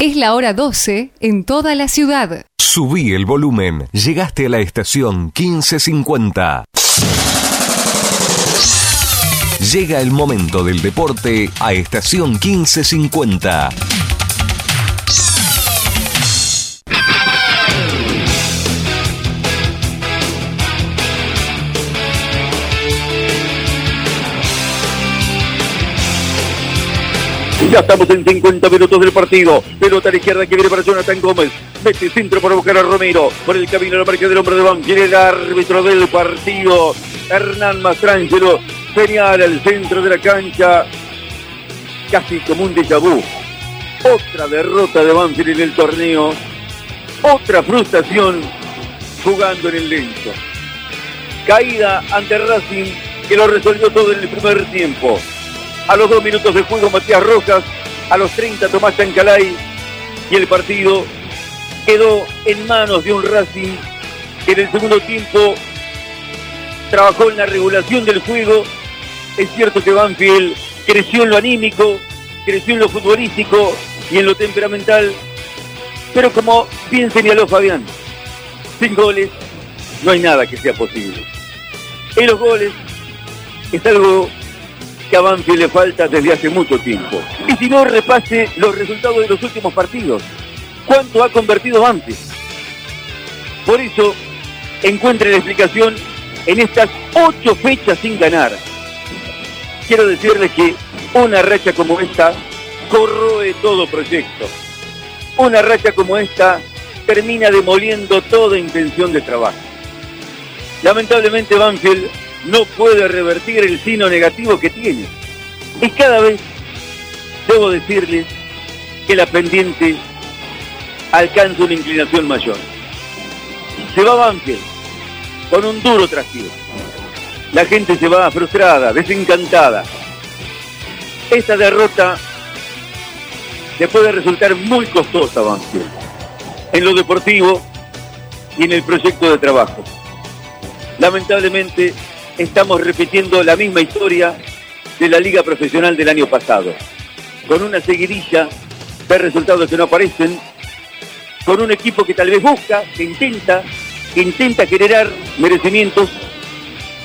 Es la hora 12 en toda la ciudad. Subí el volumen. Llegaste a la estación 1550. Llega el momento del deporte a estación 1550. Ya estamos en 50 minutos del partido. Pelota a la izquierda que viene para Jonathan Gómez. Mete centro para buscar a Romero. Por el camino a la marca del hombre de Banfield. El árbitro del partido. Hernán Mastrangelo señala el centro de la cancha. Casi como un déjà vu. Otra derrota de Banfield en el torneo. Otra frustración jugando en el lento. Caída ante Racing que lo resolvió todo en el primer tiempo. A los dos minutos de juego Matías Rojas, a los 30 Tomás Chancalay y el partido quedó en manos de un Racing que en el segundo tiempo trabajó en la regulación del juego. Es cierto que Banfield creció en lo anímico, creció en lo futbolístico y en lo temperamental, pero como bien señaló Fabián, sin goles no hay nada que sea posible. En los goles es algo que a Banfield le falta desde hace mucho tiempo. Y si no, repase los resultados de los últimos partidos. ¿Cuánto ha convertido Banfield? Por eso, encuentre la explicación en estas ocho fechas sin ganar. Quiero decirles que una racha como esta corroe todo proyecto. Una racha como esta termina demoliendo toda intención de trabajo. Lamentablemente Banfield no puede revertir el sino negativo que tiene. Y cada vez debo decirles que la pendiente alcanza una inclinación mayor. Se va Banfield con un duro trastigo. La gente se va frustrada, desencantada. Esta derrota le puede resultar muy costosa a Banfield en lo deportivo y en el proyecto de trabajo. Lamentablemente estamos repitiendo la misma historia de la liga profesional del año pasado, con una seguidilla de resultados que no aparecen, con un equipo que tal vez busca, que intenta, que intenta generar merecimientos,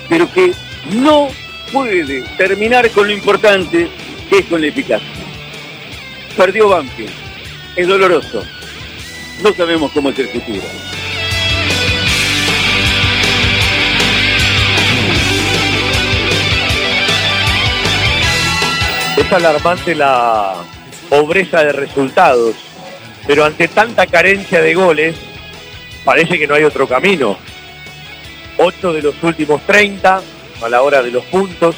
pero que no puede terminar con lo importante que es con la eficacia. Perdió Banfield, es doloroso, no sabemos cómo es el futuro. Es alarmante la pobreza de resultados, pero ante tanta carencia de goles, parece que no hay otro camino. 8 de los últimos 30 a la hora de los puntos,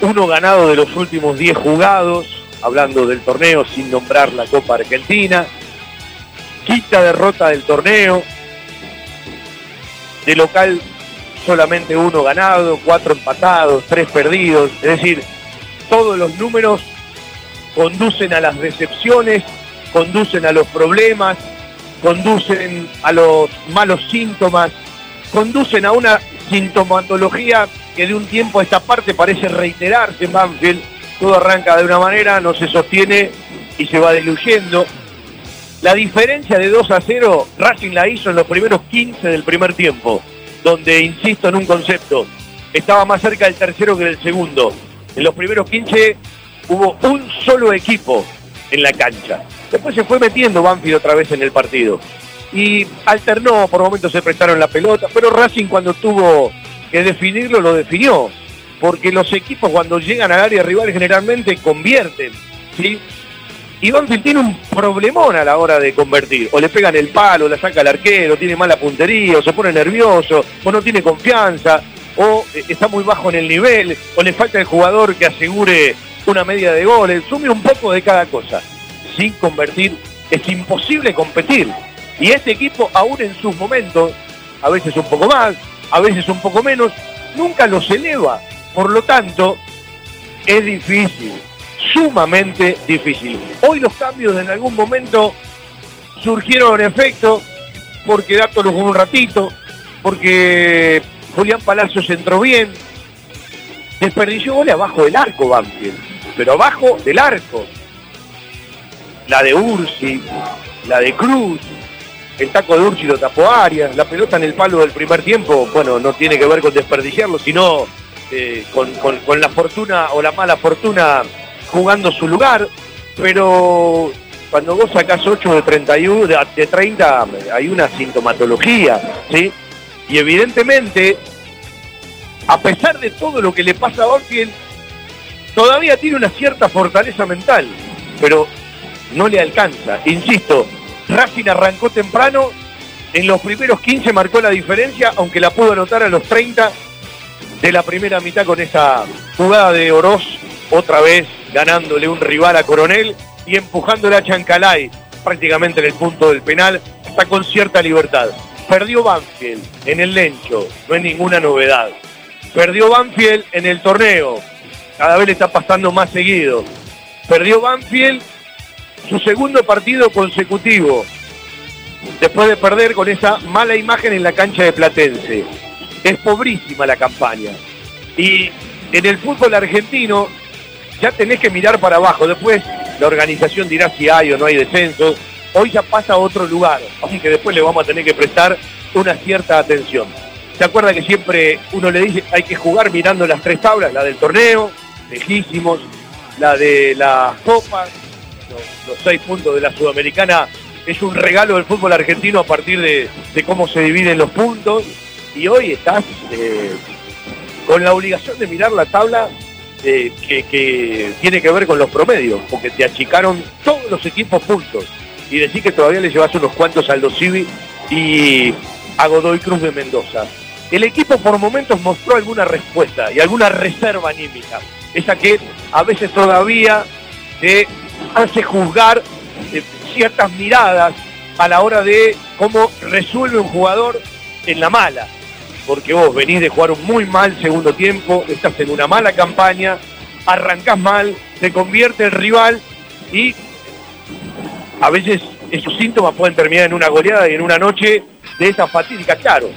uno ganado de los últimos 10 jugados, hablando del torneo sin nombrar la Copa Argentina, quinta derrota del torneo, de local solamente uno ganado, cuatro empatados, tres perdidos, es decir, todos los números conducen a las decepciones, conducen a los problemas, conducen a los malos síntomas, conducen a una sintomatología que de un tiempo a esta parte parece reiterarse en Banfield. Todo arranca de una manera, no se sostiene y se va diluyendo. La diferencia de 2 a 0, Racing la hizo en los primeros 15 del primer tiempo, donde, insisto en un concepto, estaba más cerca del tercero que del segundo. En los primeros 15 hubo un solo equipo en la cancha. Después se fue metiendo Banfield otra vez en el partido. Y alternó, por momentos se prestaron la pelota, pero Racing cuando tuvo que definirlo lo definió. Porque los equipos cuando llegan al área rival generalmente convierten. ¿sí? Y Banfield tiene un problemón a la hora de convertir. O le pegan el palo, la saca el arquero, tiene mala puntería, o se pone nervioso, o no tiene confianza o está muy bajo en el nivel, o le falta el jugador que asegure una media de goles, sume un poco de cada cosa. Sin convertir es imposible competir. Y este equipo, aún en sus momentos, a veces un poco más, a veces un poco menos, nunca los eleva. Por lo tanto, es difícil, sumamente difícil. Hoy los cambios en algún momento surgieron en efecto porque Dato lo un ratito, porque Julián Palacios entró bien. Desperdició goles abajo del arco Banfield, pero abajo del arco. la de Ursi, la de Cruz, el taco de Ursi lo tapó Arias, la pelota en el palo del primer tiempo, bueno, no tiene que ver con desperdiciarlo, sino eh, con, la fortuna o la mala fortuna jugando su lugar, pero cuando vos sacás 8 de 31, de, 30, hay una sintomatología, ¿sí? Y evidentemente, a pesar de todo lo que le pasa a Banfield, todavía tiene una cierta fortaleza mental, pero no le alcanza. Insisto, Racing arrancó temprano, en los primeros 15 marcó la diferencia, aunque la pudo anotar a los 30 de la primera mitad con esa jugada de Oroz, otra vez ganándole un rival a Coronel y empujándole a Chancalay prácticamente en el punto del penal, está con cierta libertad. Perdió Banfield en el Lencho, no es ninguna novedad. Perdió Banfield en el torneo, cada vez le está pasando más seguido. Perdió Banfield su segundo partido consecutivo, después de perder con esa mala imagen en la cancha de Platense. Es pobrísima la campaña. Y en el fútbol argentino ya tenés que mirar para abajo. Después la organización dirá si hay o no hay descenso. Hoy ya pasa a otro lugar, así que después le vamos a tener que prestar una cierta atención. ¿Se acuerda que siempre uno le dice hay que jugar mirando las tres tablas? La del torneo, lejísimos, la de las copas, los, seis puntos de la Sudamericana es un regalo del fútbol argentino a partir de, cómo se dividen los puntos. Y hoy estás eh, con la obligación de mirar la tabla eh, que, tiene que ver con los promedios, porque te achicaron todos los equipos puntos. Y decir que todavía le llevas unos cuantos al Civi y a Godoy Cruz de Mendoza. El equipo por momentos mostró alguna respuesta y alguna reserva anímica, esa que a veces todavía te hace juzgar eh, ciertas miradas a la hora de cómo resuelve un jugador en la mala. Porque vos venís de jugar muy mal segundo tiempo, estás en una mala campaña, arrancás mal, te convierte el rival y a veces esos síntomas pueden terminar en una goleada y en una noche de esa fatídica, claro.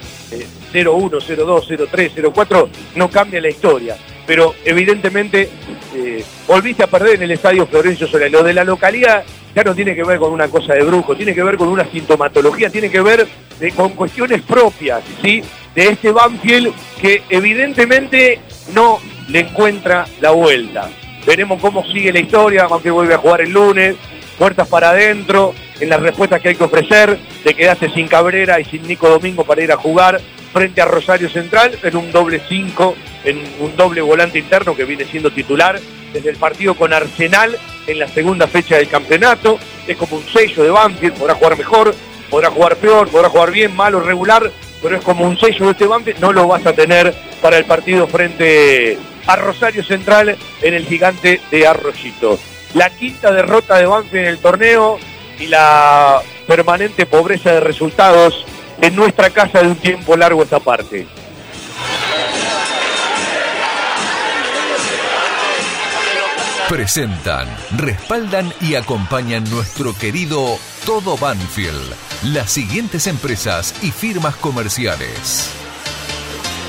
0-1, 0-2, 0-3, 0-4 no cambia la historia pero evidentemente eh, volviste a perder en el estadio Florencio Sola. Lo de la localidad ya no tiene que ver con una cosa de brujo, tiene que ver con una sintomatología, tiene que ver con cuestiones propias, ¿sí? De este Banfield que evidentemente no le encuentra la vuelta. Veremos cómo sigue la historia, aunque vuelve a jugar el lunes, puertas para adentro, en las respuestas que hay que ofrecer, de quedarse sin Cabrera y sin Nico Domingo para ir a jugar frente a Rosario Central en un doble 5, en un doble volante interno que viene siendo titular desde el partido con Arsenal en la segunda fecha del campeonato. Es como un sello de Banfield, podrá jugar mejor, podrá jugar peor, podrá jugar bien, malo, regular, pero es como un sello de este Banfield, no lo vas a tener para el partido frente a Rosario Central en el gigante de Arroyito. La quinta derrota de Banfield en el torneo y la permanente pobreza de resultados en nuestra casa de un tiempo largo esta parte. Presentan, respaldan y acompañan nuestro querido Todo Banfield, las siguientes empresas y firmas comerciales.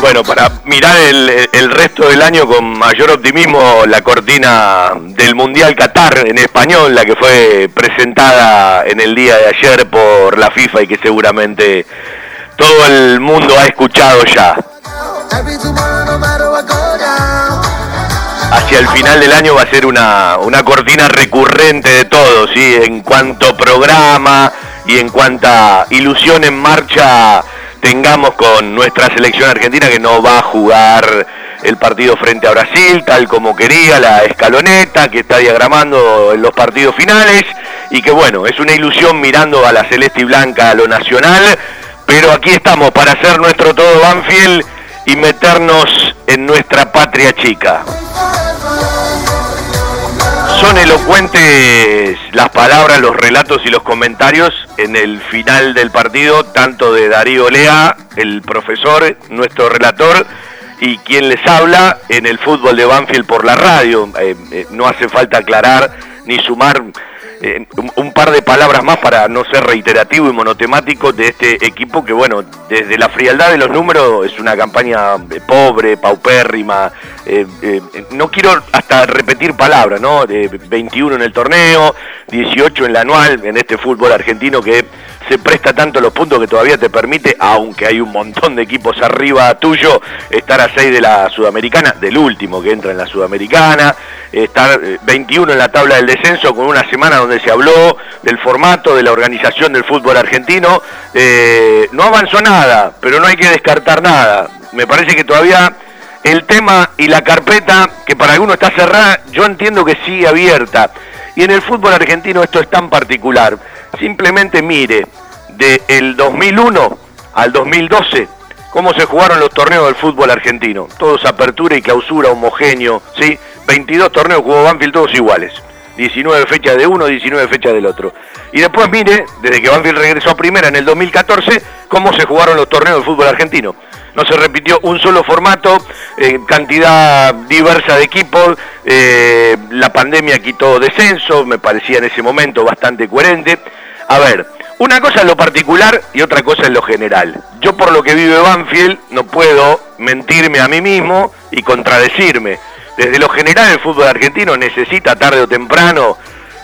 Bueno, para mirar el, resto del año con mayor optimismo, la cortina del Mundial Qatar en español, la que fue presentada en el día de ayer por la FIFA y que seguramente todo el mundo ha escuchado ya. Hacia el final del año va a ser una, una cortina recurrente de todo, ¿sí? En cuanto programa y en cuanta ilusión en marcha tengamos con nuestra selección argentina que no va a jugar el partido frente a Brasil tal como quería la escaloneta que está diagramando en los partidos finales y que bueno, es una ilusión mirando a la celeste y blanca a lo nacional, pero aquí estamos para hacer nuestro todo Banfield y meternos en nuestra patria chica. Son elocuentes las palabras, los relatos y los comentarios en el final del partido, tanto de Darío Lea, el profesor, nuestro relator, y quien les habla en el fútbol de Banfield por la radio. Eh, eh, no hace falta aclarar ni sumar eh, un, par de palabras más para no ser reiterativo y monotemático de este equipo que, bueno, desde la frialdad de los números es una campaña eh, pobre, paupérrima. Eh, no quiero hasta repetir palabras, ¿no? De 21 en el torneo, 18 en la anual, en este fútbol argentino que se presta tanto los puntos que todavía te permite, aunque hay un montón de equipos arriba tuyo, estar a 6 de la Sudamericana, del último que entra en la Sudamericana, estar 21 eh, en la tabla del descenso con una semana donde se habló del formato, de la organización del fútbol argentino. Eh, no avanzó nada, pero no hay que descartar nada. Me parece que todavía el tema y la carpeta, que para algunos está cerrada, yo entiendo que sigue abierta. Y en el fútbol argentino esto es tan particular Simplemente mire, del 2001 al 2012, cómo se jugaron los torneos del fútbol argentino. Todos apertura y clausura homogéneo, ¿sí? 22 torneos jugó Banfield todos iguales. 19 fechas de uno, 19 fechas del otro. Y después mire, desde que Banfield regresó a primera en el 2014, cómo se jugaron los torneos del fútbol argentino. No se repitió un solo formato, eh, cantidad diversa de equipos, eh, la pandemia quitó descenso, me parecía en ese momento bastante coherente. A ver, una cosa es lo particular y otra cosa es lo general. Yo por lo que vive Banfield no puedo mentirme a mí mismo y contradecirme. Desde lo general el fútbol argentino necesita tarde o temprano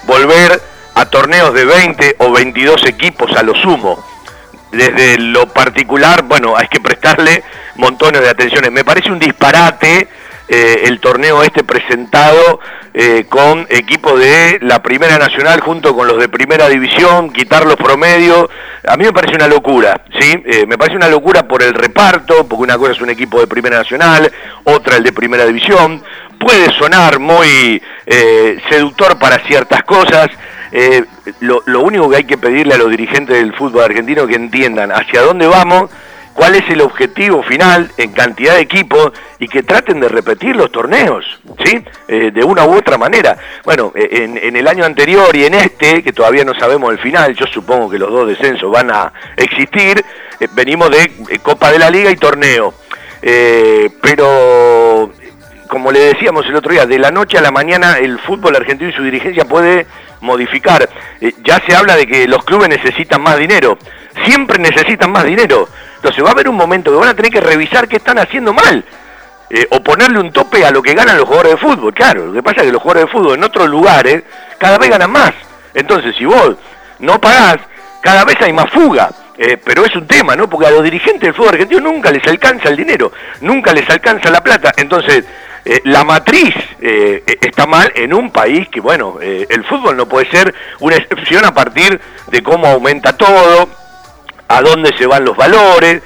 volver a torneos de 20 o 22 equipos a lo sumo. Desde lo particular, bueno, hay que prestarle montones de atenciones. Me parece un disparate eh, el torneo este presentado eh, con equipos de la Primera Nacional junto con los de Primera División, quitar los promedios. A mí me parece una locura, ¿sí? Eh, me parece una locura por el reparto, porque una cosa es un equipo de Primera Nacional, otra el de Primera División. Puede sonar muy seductor para ciertas cosas. Lo, lo único que hay que pedirle a los dirigentes del fútbol argentino que entiendan hacia dónde vamos cuál es el objetivo final en cantidad de equipos y que traten de repetir los torneos, ¿sí? Eh, de una u otra manera. Bueno, eh, en, el año anterior y en este, que todavía no sabemos el final, yo supongo que los dos descensos van a existir, eh, venimos de Copa de la Liga y torneo. pero como le decíamos el otro día, de la noche a la mañana el fútbol argentino y su dirigencia puede modificar. Eh, ya se habla de que los clubes necesitan más dinero, siempre necesitan más dinero. Entonces va a haber un momento que van a tener que revisar qué están haciendo mal. Eh, o ponerle un tope a lo que ganan los jugadores de fútbol. Claro, lo que pasa es que los jugadores de fútbol en otros lugares cada vez ganan más. Entonces, si vos no pagás, cada vez hay más fuga. Eh, pero es un tema, ¿no? Porque a los dirigentes del fútbol argentino nunca les alcanza el dinero, nunca les alcanza la plata. Entonces, eh, la matriz eh, está mal en un país que, bueno, el fútbol no puede ser una excepción a partir de cómo aumenta todo, a dónde se van los valores,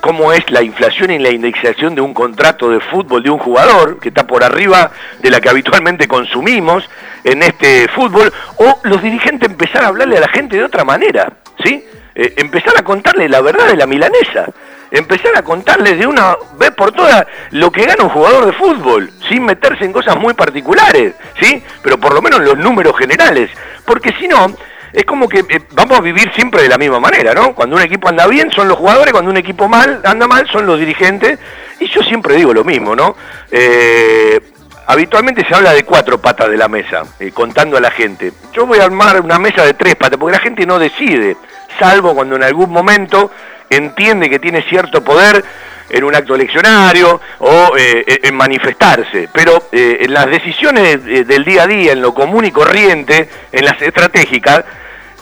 cómo es la inflación y la indexación de un contrato de fútbol de un jugador que está por arriba de la que habitualmente consumimos en este fútbol, o los dirigentes empezar a hablarle a la gente de otra manera, ¿sí? Eh, empezar a contarle la verdad de la milanesa, empezar a contarle de una vez por todas lo que gana un jugador de fútbol, sin meterse en cosas muy particulares, ¿sí? Pero por lo menos los números generales, porque si no, es como que eh, vamos a vivir siempre de la misma manera, ¿no? Cuando un equipo anda bien son los jugadores, cuando un equipo mal anda mal son los dirigentes, y yo siempre digo lo mismo, ¿no? Eh, habitualmente se habla de cuatro patas de la mesa, contando a la gente. Yo voy a armar una mesa de tres patas, porque la gente no decide salvo cuando en algún momento entiende que tiene cierto poder en un acto eleccionario o eh, en manifestarse. Pero eh, en las decisiones del día a día, en lo común y corriente, en las estratégicas,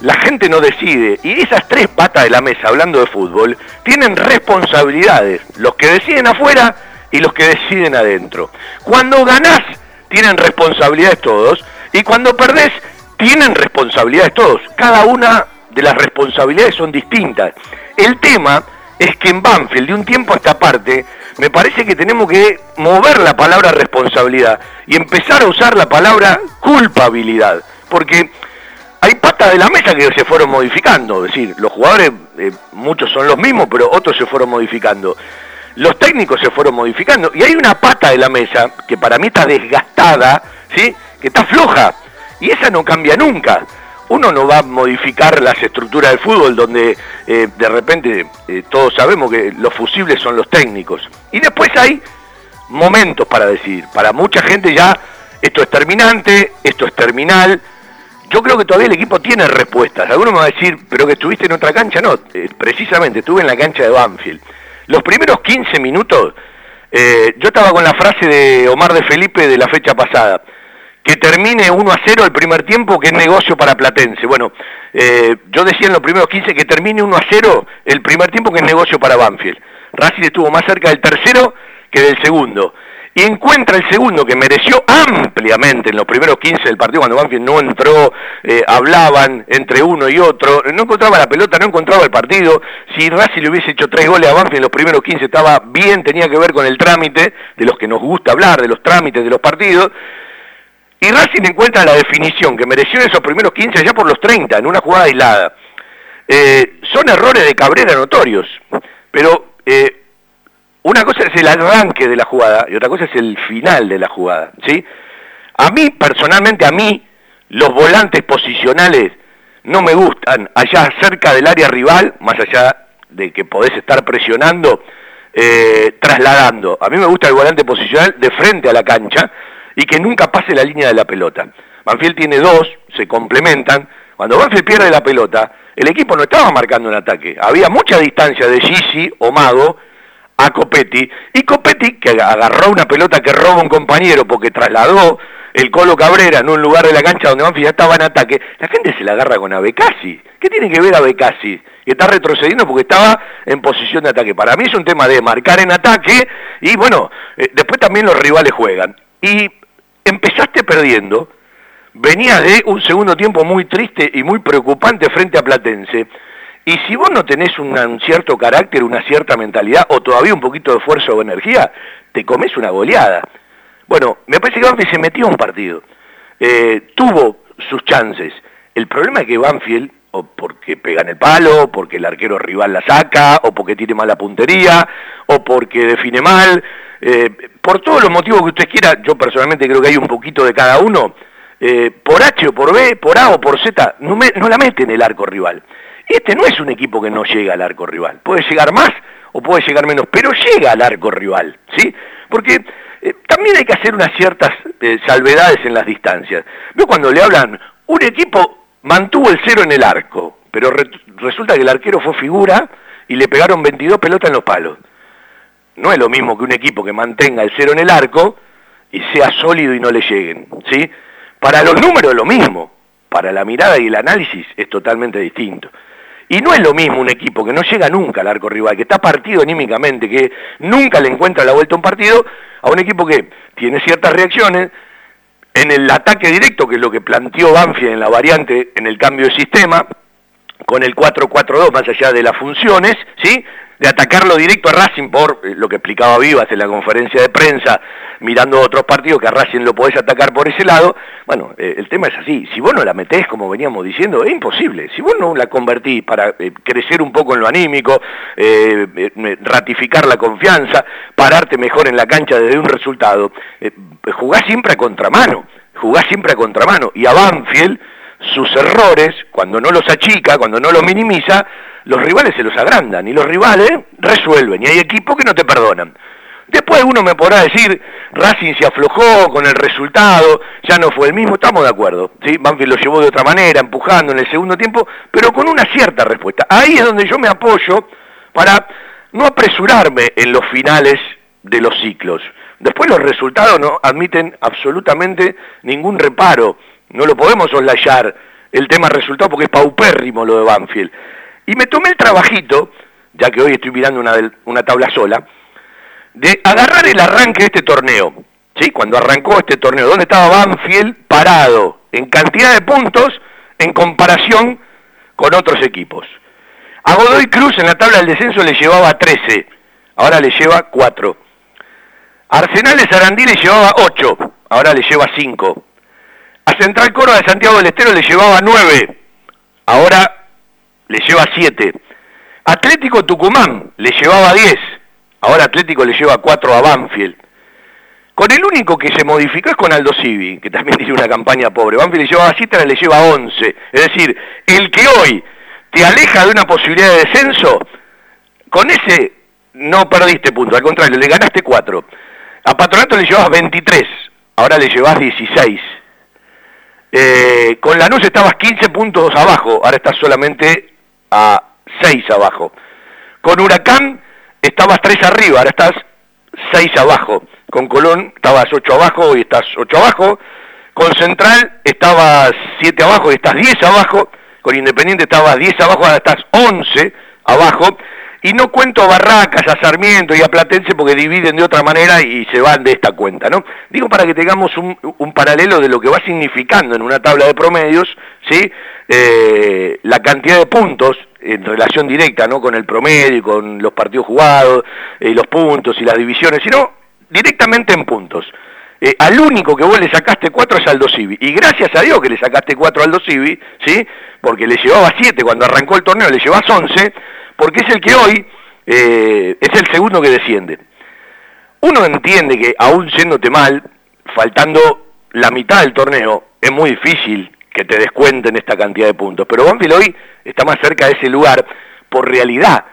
la gente no decide. Y esas tres patas de la mesa, hablando de fútbol, tienen responsabilidades. Los que deciden afuera y los que deciden adentro. Cuando ganás, tienen responsabilidades todos. Y cuando perdés, tienen responsabilidades todos. Cada una de las responsabilidades son distintas. El tema es que en Banfield, de un tiempo a esta parte, me parece que tenemos que mover la palabra responsabilidad y empezar a usar la palabra culpabilidad. Porque hay patas de la mesa que se fueron modificando. Es decir, los jugadores, eh, muchos son los mismos, pero otros se fueron modificando. Los técnicos se fueron modificando. Y hay una pata de la mesa que para mí está desgastada, ¿sí? que está floja. Y esa no cambia nunca uno no va a modificar las estructuras del fútbol donde eh, de repente eh, todos sabemos que los fusibles son los técnicos. Y después hay momentos para decir, para mucha gente ya esto es terminante, esto es terminal. Yo creo que todavía el equipo tiene respuestas. Algunos me van a decir, pero que estuviste en otra cancha. No, eh, precisamente estuve en la cancha de Banfield. Los primeros 15 minutos, yo estaba con la frase de Omar de Felipe de la fecha pasada que termine 1 a 0 el primer tiempo, que es negocio para Platense. Bueno, eh, yo decía en los primeros 15 que termine 1 a 0 el primer tiempo, que es negocio para Banfield. Racing estuvo más cerca del tercero que del segundo. Y encuentra el segundo, que mereció ampliamente en los primeros 15 del partido, cuando Banfield no entró, eh, hablaban entre uno y otro, no encontraba la pelota, no encontraba el partido. Si Racing le hubiese hecho tres goles a Banfield en los primeros 15 estaba bien, tenía que ver con el trámite, de los que nos gusta hablar, de los trámites de los partidos. Y Racing encuentra la definición que mereció en esos primeros 15 ya por los 30, en una jugada aislada. Eh, son errores de Cabrera notorios, pero eh, una cosa es el arranque de la jugada y otra cosa es el final de la jugada. ¿sí? A mí, personalmente, a mí, los volantes posicionales no me gustan allá cerca del área rival, más allá de que podés estar presionando, eh, trasladando. A mí me gusta el volante posicional de frente a la cancha, y que nunca pase la línea de la pelota. Banfield tiene dos, se complementan. Cuando Banfield pierde la pelota, el equipo no estaba marcando un ataque. Había mucha distancia de Gigi o Mago a Copetti. Y Copetti, que agarró una pelota que roba un compañero porque trasladó el Colo Cabrera en un lugar de la cancha donde Banfield ya estaba en ataque, la gente se la agarra con Abecasi. ¿Qué tiene que ver Abecasi? Que está retrocediendo porque estaba en posición de ataque. Para mí es un tema de marcar en ataque y bueno, eh, después también los rivales juegan. Y empezaste perdiendo, venías de un segundo tiempo muy triste y muy preocupante frente a Platense, y si vos no tenés un cierto carácter, una cierta mentalidad, o todavía un poquito de fuerza o energía, te comes una goleada. Bueno, me parece que Banfield se metió a un partido, eh, tuvo sus chances. El problema es que Banfield, o porque pegan el palo, o porque el arquero rival la saca, o porque tiene mala puntería, o porque define mal, eh, por todos los motivos que usted quiera, yo personalmente creo que hay un poquito de cada uno, eh, por H o por B, por A o por Z, no, no la mete en el arco rival. Este no es un equipo que no llega al arco rival. Puede llegar más o puede llegar menos, pero llega al arco rival, ¿sí? Porque eh, también hay que hacer unas ciertas salvedades en las distancias. Veo cuando le hablan, un equipo mantuvo el cero en el arco, pero resulta que el arquero fue figura y le pegaron 22 pelotas en los palos. No es lo mismo que un equipo que mantenga el cero en el arco y sea sólido y no le lleguen, ¿sí? Para los números es lo mismo, para la mirada y el análisis es totalmente distinto. Y no es lo mismo un equipo que no llega nunca al arco rival, que está partido anímicamente, que nunca le encuentra la vuelta a un partido, a un equipo que tiene ciertas reacciones en el ataque directo, que es lo que planteó Banfield en la variante en el cambio de sistema, con el 4-4-2 más allá de las funciones, ¿sí? De atacarlo directo a Racing por eh, lo que explicaba Vivas en la conferencia de prensa, mirando otros partidos que a Racing lo podés atacar por ese lado. Bueno, eh, el tema es así. Si vos no la metés, como veníamos diciendo, es imposible. Si vos no la convertís para eh, crecer un poco en lo anímico, ratificar la confianza, pararte mejor en la cancha desde un resultado, jugás siempre a contramano. Jugás siempre a contramano. Y a Banfield, sus errores, cuando no los achica, cuando no los minimiza, los rivales se los agrandan y los rivales resuelven y hay equipos que no te perdonan. Después uno me podrá decir, Racing se aflojó con el resultado, ya no fue el mismo, estamos de acuerdo. ¿sí? Banfield lo llevó de otra manera, empujando en el segundo tiempo, pero con una cierta respuesta. Ahí es donde yo me apoyo para no apresurarme en los finales de los ciclos. Después los resultados no admiten absolutamente ningún reparo, no lo podemos soslayar el tema resultado porque es paupérrimo lo de Banfield. Y me tomé el trabajito, ya que hoy estoy mirando una, una tabla sola, de agarrar el arranque de este torneo. ¿sí? Cuando arrancó este torneo, ¿dónde estaba Banfield parado en cantidad de puntos en comparación con otros equipos? A Godoy Cruz en la tabla del descenso le llevaba 13, ahora le lleva 4. Arsenal de Sarandí le llevaba 8, ahora le lleva 5. A Central Córdoba de Santiago del Estero le llevaba 9, ahora le lleva 7. Atlético Tucumán le llevaba 10, ahora Atlético le lleva 4 a Banfield. Con el único que se modificó es con Aldo Civi, que también tiene una campaña pobre. Banfield le llevaba 7, ahora le lleva 11. Es decir, el que hoy te aleja de una posibilidad de descenso, con ese no perdiste punto, al contrario, le ganaste 4. A Patronato le llevabas 23, ahora le llevas 16. Eh, con Lanús estabas 15 puntos abajo, ahora estás solamente a 6 abajo. Con Huracán estabas 3 arriba, ahora estás 6 abajo. Con Colón estabas 8 abajo y estás 8 abajo. Con Central estabas 7 abajo y estás 10 abajo. Con Independiente estabas 10 abajo, ahora estás 11 abajo. Y no cuento a Barracas, a Sarmiento y a Platense porque dividen de otra manera y se van de esta cuenta, ¿no? Digo para que tengamos un, paralelo de lo que va significando en una tabla de promedios, ¿sí? Eh, la cantidad de puntos en relación directa ¿no? con el promedio y con los partidos jugados, eh, los puntos y las divisiones, sino directamente en puntos. Eh, al único que vos le sacaste cuatro es Aldo Civi, y gracias a Dios que le sacaste cuatro a Aldo Civi, ¿sí? porque le llevaba siete cuando arrancó el torneo, le llevas once, porque es el que hoy es el segundo que desciende. Uno entiende que aún siéndote mal, faltando la mitad del torneo, es muy difícil que te descuenten esta cantidad de puntos. Pero Banfield hoy está más cerca de ese lugar por realidad,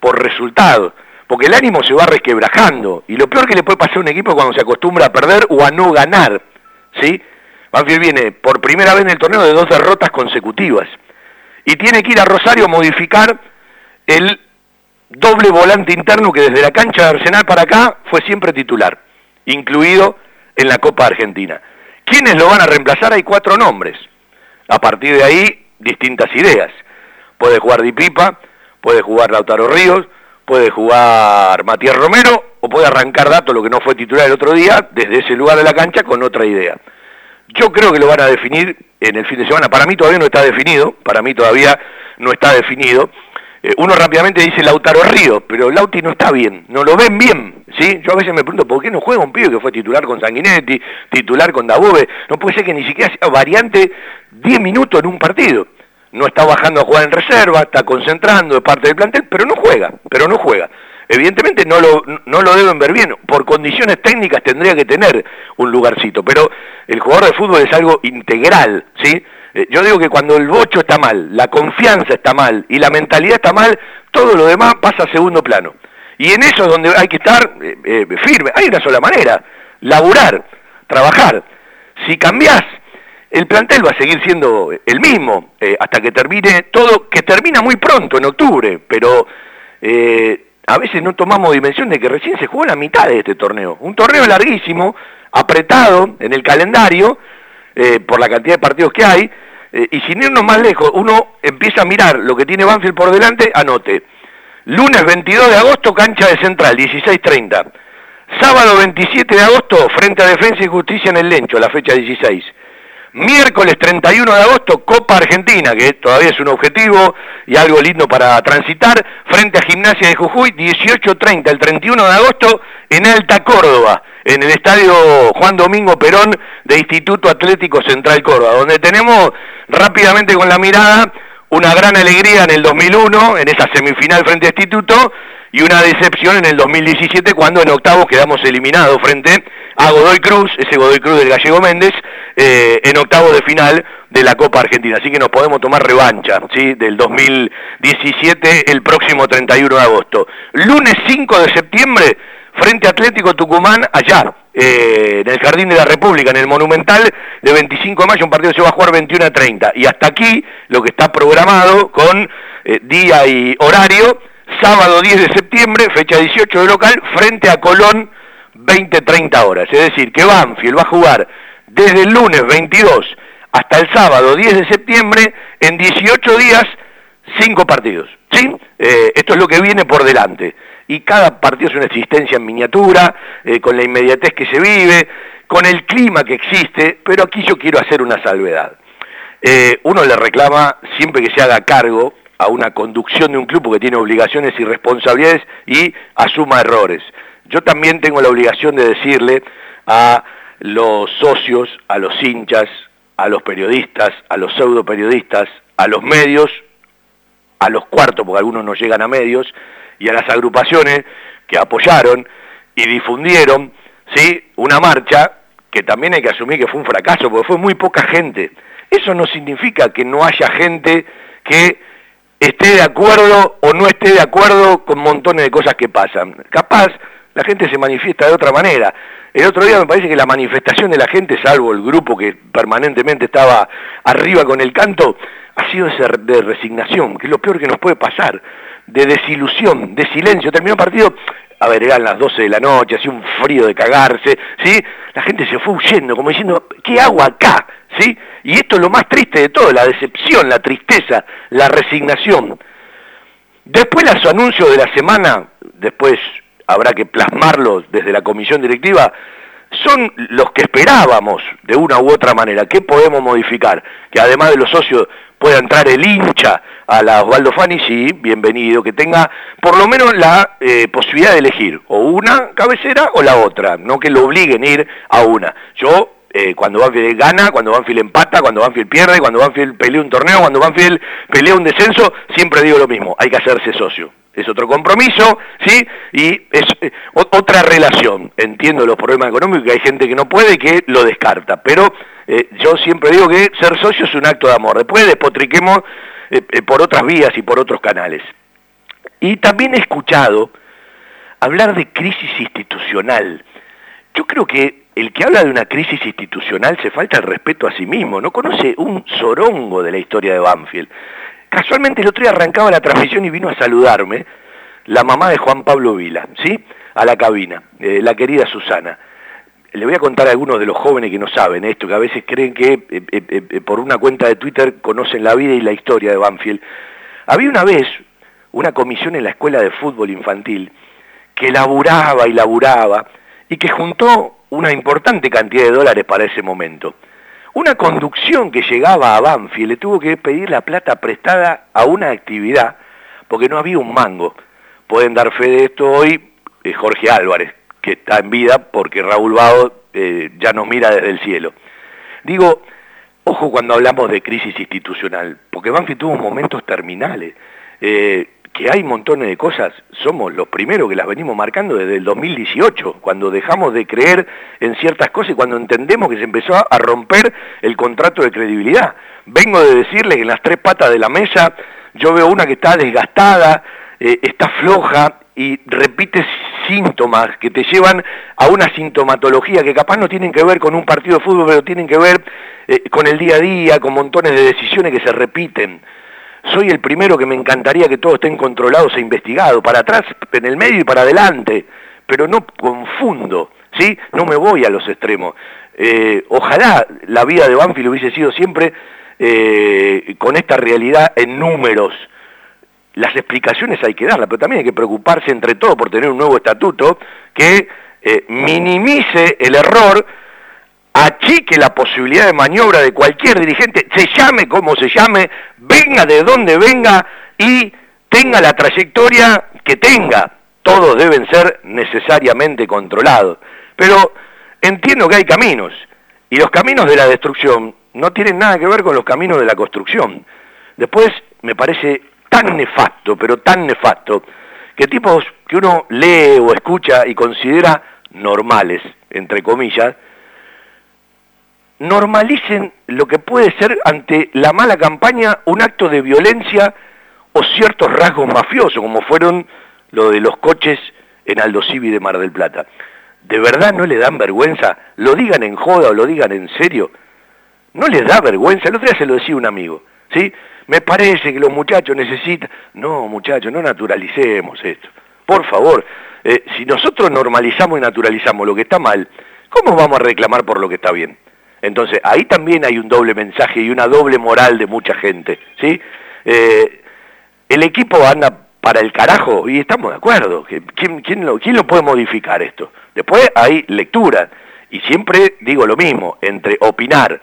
por resultado, porque el ánimo se va resquebrajando. Y lo peor que le puede pasar a un equipo cuando se acostumbra a perder o a no ganar. ¿sí? Banfield viene por primera vez en el torneo de dos derrotas consecutivas. Y tiene que ir a Rosario a modificar el doble volante interno que desde la cancha de Arsenal para acá fue siempre titular, incluido en la Copa Argentina. ¿Quiénes lo van a reemplazar? Hay cuatro nombres. A partir de ahí, distintas ideas. Puede jugar Di Pipa, puede jugar Lautaro Ríos, puede jugar Matías Romero o puede arrancar Dato, lo que no fue titular el otro día, desde ese lugar de la cancha con otra idea. Yo creo que lo van a definir en el fin de semana. Para mí todavía no está definido, para mí todavía no está definido. Eh, uno rápidamente dice Lautaro Ríos, pero Lauti no está bien, no lo ven bien, ¿sí? Yo a veces me pregunto, ¿por qué no juega un pibe que fue titular con Sanguinetti, titular con Dabove? No puede ser que ni siquiera sea variante 10 minutos en un partido. No está bajando a jugar en reserva, está concentrando, es parte del plantel, pero no juega, pero no juega. Evidentemente no lo, no lo deben ver bien, por condiciones técnicas tendría que tener un lugarcito, pero el jugador de fútbol es algo integral, ¿sí? Eh, yo digo que cuando el bocho está mal, la confianza está mal y la mentalidad está mal, todo lo demás pasa a segundo plano. Y en eso es donde hay que estar eh, eh, firme. Hay una sola manera laburar, trabajar. Si cambiás, el plantel va a seguir siendo el mismo eh, hasta que termine todo, que termina muy pronto, en octubre, pero a veces no tomamos dimensión de que recién se jugó la mitad de este torneo. Un torneo larguísimo, apretado en el calendario, por la cantidad de partidos que hay, y sin irnos más lejos, uno empieza a mirar lo que tiene Banfield por delante, anote. Lunes 22 de agosto, cancha de Central, 16.30. Sábado 27 de agosto, frente a Defensa y Justicia en el Lencho, la fecha 16. Miércoles 31 de agosto, Copa Argentina, que todavía es un objetivo y algo lindo para transitar, frente a Gimnasia de Jujuy, 18.30, el 31 de agosto, en Alta Córdoba, en el Estadio Juan Domingo Perón de Instituto Atlético Central Córdoba, donde tenemos rápidamente con la mirada una gran alegría en el 2001, en esa semifinal frente a Instituto, y una decepción en el 2017 cuando en octavos quedamos eliminados frente a Godoy Cruz, ese Godoy Cruz del Gallego Méndez, eh, en octavos de final de la Copa Argentina. Así que nos podemos tomar revancha ¿sí? del 2017 el próximo 31 de agosto. Lunes 5 de septiembre, frente Atlético Tucumán, allá, eh, en el Jardín de la República, en el Monumental de 25 de mayo, un partido se va a jugar 21 a 30. Y hasta aquí lo que está programado con eh, día y horario, sábado 10 de septiembre, fecha 18 de local, frente a Colón, 20-30 horas. Es decir, que Banfield va a jugar desde el lunes 22 hasta el sábado 10 de septiembre, en 18 días, 5 partidos. ¿sí? Eh, esto es lo que viene por delante y cada partido es una existencia en miniatura, eh, con la inmediatez que se vive, con el clima que existe, pero aquí yo quiero hacer una salvedad. Eh, uno le reclama siempre que se haga cargo a una conducción de un club que tiene obligaciones y responsabilidades y asuma errores. Yo también tengo la obligación de decirle a los socios, a los hinchas, a los periodistas, a los pseudo periodistas, a los medios, a los cuartos, porque algunos no llegan a medios, y a las agrupaciones que apoyaron y difundieron ¿sí? una marcha que también hay que asumir que fue un fracaso, porque fue muy poca gente. Eso no significa que no haya gente que esté de acuerdo o no esté de acuerdo con montones de cosas que pasan. Capaz la gente se manifiesta de otra manera. El otro día me parece que la manifestación de la gente, salvo el grupo que permanentemente estaba arriba con el canto, ha sido de resignación, que es lo peor que nos puede pasar de desilusión, de silencio. Terminó el partido, a ver, eran las 12 de la noche, hacía un frío de cagarse, ¿sí? La gente se fue huyendo, como diciendo, ¿qué hago acá? ¿Sí? Y esto es lo más triste de todo, la decepción, la tristeza, la resignación. Después los anuncios de la semana, después habrá que plasmarlos desde la comisión directiva, son los que esperábamos de una u otra manera. ¿Qué podemos modificar? Que además de los socios pueda entrar el hincha a la Osvaldo Fani, sí, bienvenido, que tenga por lo menos la eh, posibilidad de elegir o una cabecera o la otra, no que lo obliguen a ir a una. Yo, eh, cuando Banfield gana, cuando Banfield empata, cuando Banfield pierde, cuando Banfield pelea un torneo, cuando Banfield pelea un descenso, siempre digo lo mismo, hay que hacerse socio. Es otro compromiso, ¿sí? Y es eh, otra relación. Entiendo los problemas económicos, que hay gente que no puede y que lo descarta, pero eh, yo siempre digo que ser socio es un acto de amor. Después despotriquemos eh, por otras vías y por otros canales. Y también he escuchado hablar de crisis institucional. Yo creo que el que habla de una crisis institucional se falta el respeto a sí mismo, no conoce un sorongo de la historia de Banfield. Casualmente el otro día arrancaba la transmisión y vino a saludarme la mamá de Juan Pablo Vila, ¿sí? A la cabina, la querida Susana le voy a contar a algunos de los jóvenes que no saben esto, que a veces creen que eh, eh, eh, por una cuenta de Twitter conocen la vida y la historia de Banfield. Había una vez una comisión en la escuela de fútbol infantil que laburaba y laburaba y que juntó una importante cantidad de dólares para ese momento. Una conducción que llegaba a Banfield le tuvo que pedir la plata prestada a una actividad porque no había un mango. Pueden dar fe de esto hoy Jorge Álvarez, que está en vida porque Raúl Bao eh, ya nos mira desde el cielo. Digo, ojo cuando hablamos de crisis institucional, porque Banfield tuvo momentos terminales, eh, que hay montones de cosas, somos los primeros que las venimos marcando desde el 2018, cuando dejamos de creer en ciertas cosas y cuando entendemos que se empezó a romper el contrato de credibilidad. Vengo de decirle que en las tres patas de la mesa yo veo una que está desgastada, eh, está floja y repite síntomas que te llevan a una sintomatología que capaz no tienen que ver con un partido de fútbol, pero tienen que ver eh, con el día a día, con montones de decisiones que se repiten. Soy el primero que me encantaría que todos estén controlados e investigados, para atrás, en el medio y para adelante, pero no confundo, ¿sí? No me voy a los extremos. Eh, ojalá la vida de Banfield hubiese sido siempre eh, con esta realidad en números, las explicaciones hay que darlas, pero también hay que preocuparse entre todos por tener un nuevo estatuto que eh, minimice el error, achique la posibilidad de maniobra de cualquier dirigente, se llame como se llame, venga de donde venga y tenga la trayectoria que tenga. Todos deben ser necesariamente controlados. Pero entiendo que hay caminos, y los caminos de la destrucción no tienen nada que ver con los caminos de la construcción. Después me parece tan nefasto, pero tan nefasto, que tipos que uno lee o escucha y considera normales, entre comillas, normalicen lo que puede ser ante la mala campaña un acto de violencia o ciertos rasgos mafiosos, como fueron lo de los coches en Aldo Civi de Mar del Plata. ¿De verdad no le dan vergüenza? Lo digan en joda o lo digan en serio. ¿No les da vergüenza? El otro día se lo decía un amigo, ¿sí? me parece que los muchachos necesitan... No, muchachos, no naturalicemos esto. Por favor, eh, si nosotros normalizamos y naturalizamos lo que está mal, ¿cómo vamos a reclamar por lo que está bien? Entonces, ahí también hay un doble mensaje y una doble moral de mucha gente, ¿sí? Eh, el equipo anda para el carajo y estamos de acuerdo. ¿Quién, quién, lo, ¿Quién lo puede modificar esto? Después hay lectura y siempre digo lo mismo, entre opinar,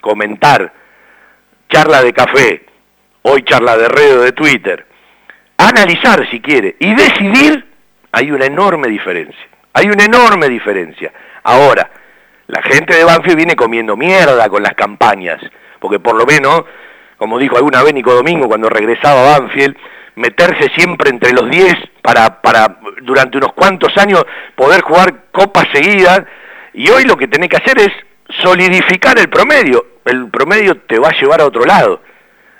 comentar, charla de café, hoy charla de red de Twitter, analizar si quiere y decidir, hay una enorme diferencia. Hay una enorme diferencia. Ahora, la gente de Banfield viene comiendo mierda con las campañas, porque por lo menos, como dijo alguna vez Nico Domingo cuando regresaba a Banfield, meterse siempre entre los 10 para, para durante unos cuantos años poder jugar copas seguidas, y hoy lo que tenés que hacer es solidificar el promedio. El promedio te va a llevar a otro lado.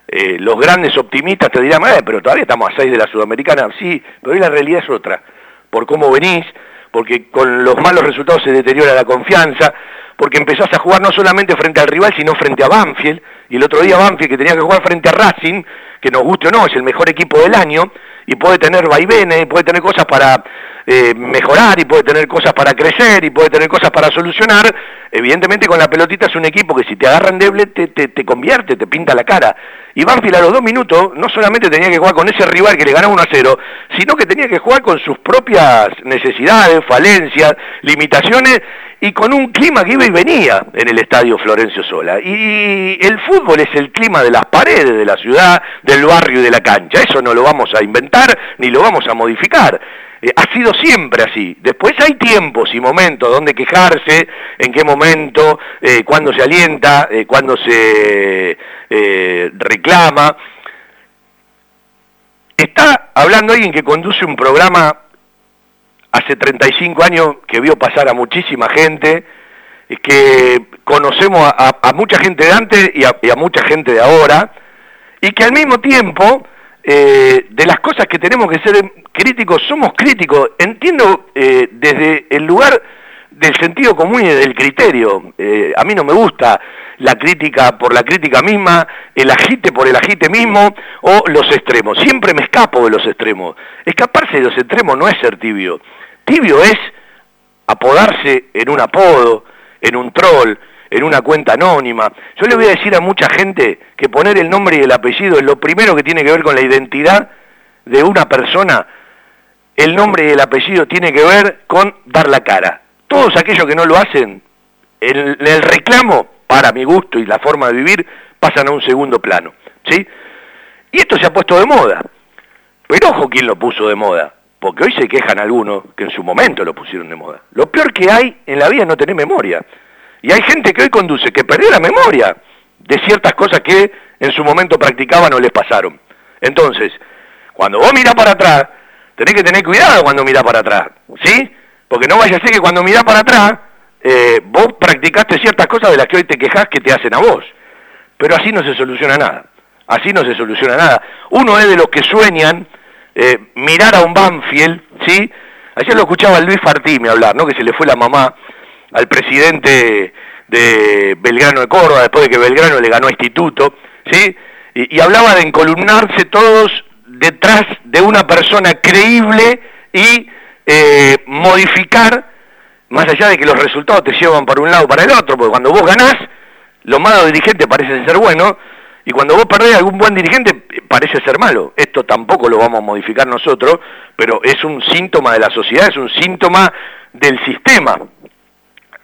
Eh, los grandes optimistas te dirán, eh, pero todavía estamos a 6 de la Sudamericana. Sí, pero hoy la realidad es otra. Por cómo venís, porque con los malos resultados se deteriora la confianza, porque empezás a jugar no solamente frente al rival, sino frente a Banfield, y el otro día Banfield que tenía que jugar frente a Racing, que nos guste o no, es el mejor equipo del año, y puede tener vaivenes, puede tener cosas para eh, mejorar, y puede tener cosas para crecer, y puede tener cosas para solucionar, evidentemente con la pelotita es un equipo que si te agarran deble te, te, te convierte, te pinta la cara. Y Banfield a los dos minutos no solamente tenía que jugar con ese rival que le ganaba 1 a 0, sino que tenía que jugar con sus propias necesidades, falencias, limitaciones y con un clima que iba y venía en el estadio Florencio Sola. Y el fútbol es el clima de las paredes de la ciudad, del barrio y de la cancha. Eso no lo vamos a inventar ni lo vamos a modificar. Eh, ha sido siempre así. Después hay tiempos y momentos donde quejarse, en qué momento, eh, cuándo se alienta, eh, cuándo se reclama. Está hablando alguien que conduce un programa hace 35 años que vio pasar a muchísima gente, que conocemos a, mucha gente de antes y a, mucha gente de ahora, y que al mismo tiempo de las cosas que tenemos que ser críticos, somos críticos. Entiendo eh, desde el lugar del sentido común y del criterio. Eh, a mí no me gusta la crítica por la crítica misma, el agite por el agite mismo o los extremos. Siempre me escapo de los extremos. Escaparse de los extremos no es ser tibio. Tibio es apodarse en un apodo, en un troll, en una cuenta anónima. Yo le voy a decir a mucha gente que poner el nombre y el apellido es lo primero que tiene que ver con la identidad de una persona. El nombre y el apellido tiene que ver con dar la cara. Todos aquellos que no lo hacen, el, el reclamo, para mi gusto y la forma de vivir, pasan a un segundo plano. ¿sí? Y esto se ha puesto de moda. Pero ojo quién lo puso de moda, porque hoy se quejan algunos que en su momento lo pusieron de moda. Lo peor que hay en la vida es no tener memoria. Y hay gente que hoy conduce que perdió la memoria de ciertas cosas que en su momento practicaban o les pasaron. Entonces, cuando vos mirás para atrás, tenés que tener cuidado cuando mirás para atrás, ¿sí? Porque no vaya a ser que cuando mirás para atrás, eh, vos practicaste ciertas cosas de las que hoy te quejas que te hacen a vos. Pero así no se soluciona nada. Así no se soluciona nada. Uno es de los que sueñan eh, mirar a un Banfield, ¿sí? Ayer lo escuchaba Luis Fartime hablar, ¿no? Que se le fue la mamá al presidente de Belgrano de Córdoba, después de que Belgrano le ganó Instituto, ¿sí? Y, hablaba de encolumnarse todos detrás de una persona creíble y eh, modificar, más allá de que los resultados te llevan para un lado o para el otro, porque cuando vos ganás, los malos dirigentes parecen ser buenos, y cuando vos perdés algún buen dirigente, parece ser malo. Esto tampoco lo vamos a modificar nosotros, pero es un síntoma de la sociedad, es un síntoma del sistema.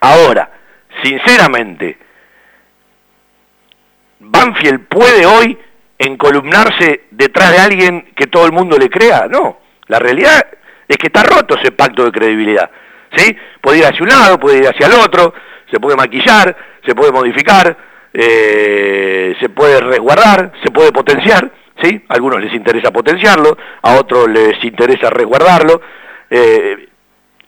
Ahora, sinceramente, ¿Banfield puede hoy encolumnarse detrás de alguien que todo el mundo le crea? No, la realidad es que está roto ese pacto de credibilidad. ¿sí? Puede ir hacia un lado, puede ir hacia el otro, se puede maquillar, se puede modificar, eh, se puede resguardar, se puede potenciar. ¿sí? A algunos les interesa potenciarlo, a otros les interesa resguardarlo. Eh,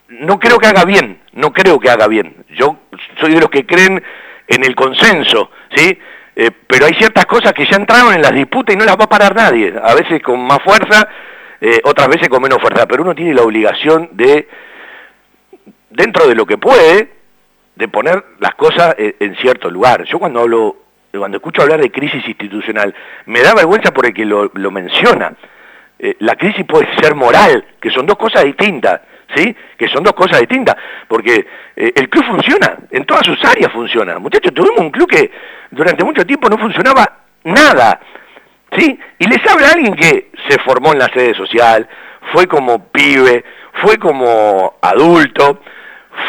no creo que haga bien, no creo que haga bien. Yo soy de los que creen en el consenso, ¿sí? Eh, pero hay ciertas cosas que ya entraron en las disputas y no las va a parar nadie, a veces con más fuerza, eh, otras veces con menos fuerza, pero uno tiene la obligación de, dentro de lo que puede, de poner las cosas en, cierto lugar. Yo cuando hablo, cuando escucho hablar de crisis institucional, me da vergüenza por el que lo, menciona. Eh, la crisis puede ser moral, que son dos cosas distintas. ¿Sí? Que son dos cosas distintas, porque eh, el club funciona, en todas sus áreas funciona. Muchachos, tuvimos un club que durante mucho tiempo no funcionaba nada, ¿sí? Y les habla alguien que se formó en la sede social, fue como pibe, fue como adulto,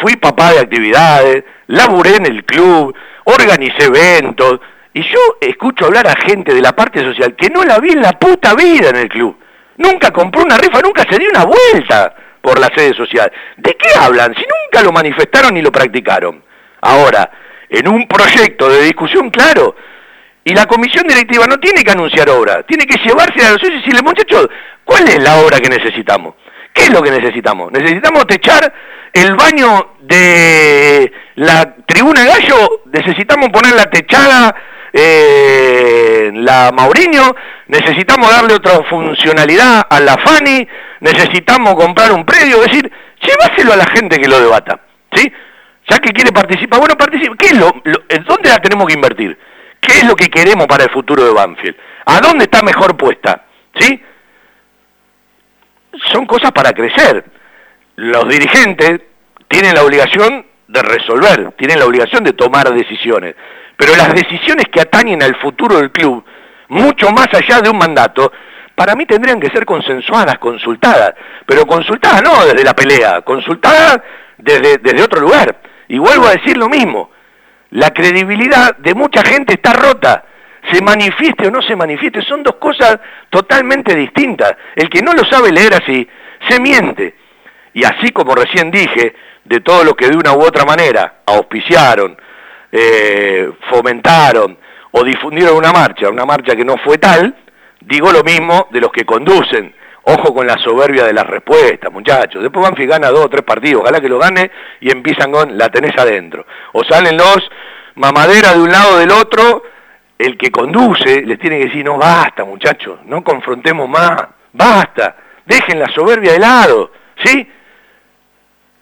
fui papá de actividades, laburé en el club, organicé eventos, y yo escucho hablar a gente de la parte social que no la vi en la puta vida en el club. Nunca compró una rifa, nunca se dio una vuelta por la sede social. ¿De qué hablan si nunca lo manifestaron ni lo practicaron? Ahora, en un proyecto de discusión claro, y la comisión directiva no tiene que anunciar obra, tiene que llevarse a los socios y decirle, muchachos, ¿cuál es la obra que necesitamos? ¿Qué es lo que necesitamos? Necesitamos techar el baño de la tribuna gallo, necesitamos poner la techada eh, la Mauriño, necesitamos darle otra funcionalidad a la Fani, necesitamos comprar un predio, es decir, llévaselo a la gente que lo debata, ¿sí? Ya que quiere participar, bueno, participa. ¿Qué es lo, ¿Dónde la tenemos que invertir? ¿Qué es lo que queremos para el futuro de Banfield? ¿A dónde está mejor puesta? ¿Sí? Son cosas para crecer. Los dirigentes tienen la obligación de resolver, tienen la obligación de tomar decisiones. Pero las decisiones que atañen al futuro del club, mucho más allá de un mandato, para mí tendrían que ser consensuadas, consultadas, pero consultadas no desde la pelea, consultadas desde, desde otro lugar. Y vuelvo a decir lo mismo, la credibilidad de mucha gente está rota, se manifieste o no se manifieste, son dos cosas totalmente distintas. El que no lo sabe leer así, se miente. Y así como recién dije, de todo lo que de una u otra manera auspiciaron, eh, fomentaron o difundieron una marcha, una marcha que no fue tal, digo lo mismo de los que conducen. Ojo con la soberbia de las respuestas, muchachos. Después Banfi gana dos o tres partidos, ojalá que lo gane y empiezan con la tenés adentro. O salen los mamaderas de un lado del otro, el que conduce les tiene que decir, no basta muchachos, no confrontemos más, basta, dejen la soberbia de lado, ¿sí?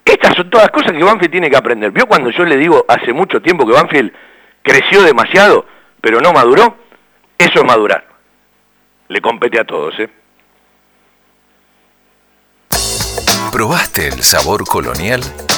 Estas son todas cosas que Banfield tiene que aprender. ¿Vio cuando yo le digo hace mucho tiempo que Banfield creció demasiado, pero no maduró? Eso es madurar. Le compete a todos, ¿eh? ¿Probaste el sabor colonial?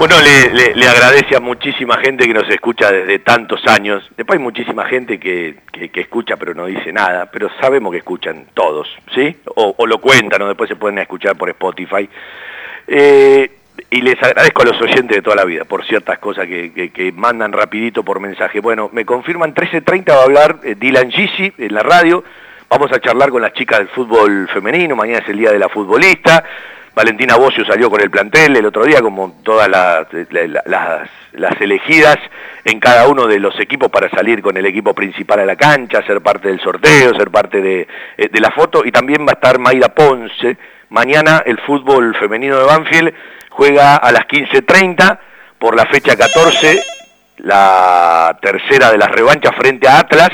bueno, le, agradece a muchísima gente que nos escucha desde tantos años. Después hay muchísima gente que, escucha pero no dice nada, pero sabemos que escuchan todos, ¿sí? O, lo cuentan o después se pueden escuchar por Spotify. Eh, y les agradezco a los oyentes de toda la vida por ciertas cosas que, mandan rapidito por mensaje. Bueno, me confirman 13.30 va a hablar eh, Dylan Gisi en la radio. Vamos a charlar con las chicas del fútbol femenino. Mañana es el día de la futbolista. Valentina Bocio salió con el plantel el otro día, como todas las, elegidas en cada uno de los equipos para salir con el equipo principal a la cancha, ser parte del sorteo, ser parte de, eh, de la foto. Y también va a estar Mayra Ponce. Mañana el fútbol femenino de Banfield juega a las 15.30 por la fecha 14, la tercera de las revanchas frente a Atlas.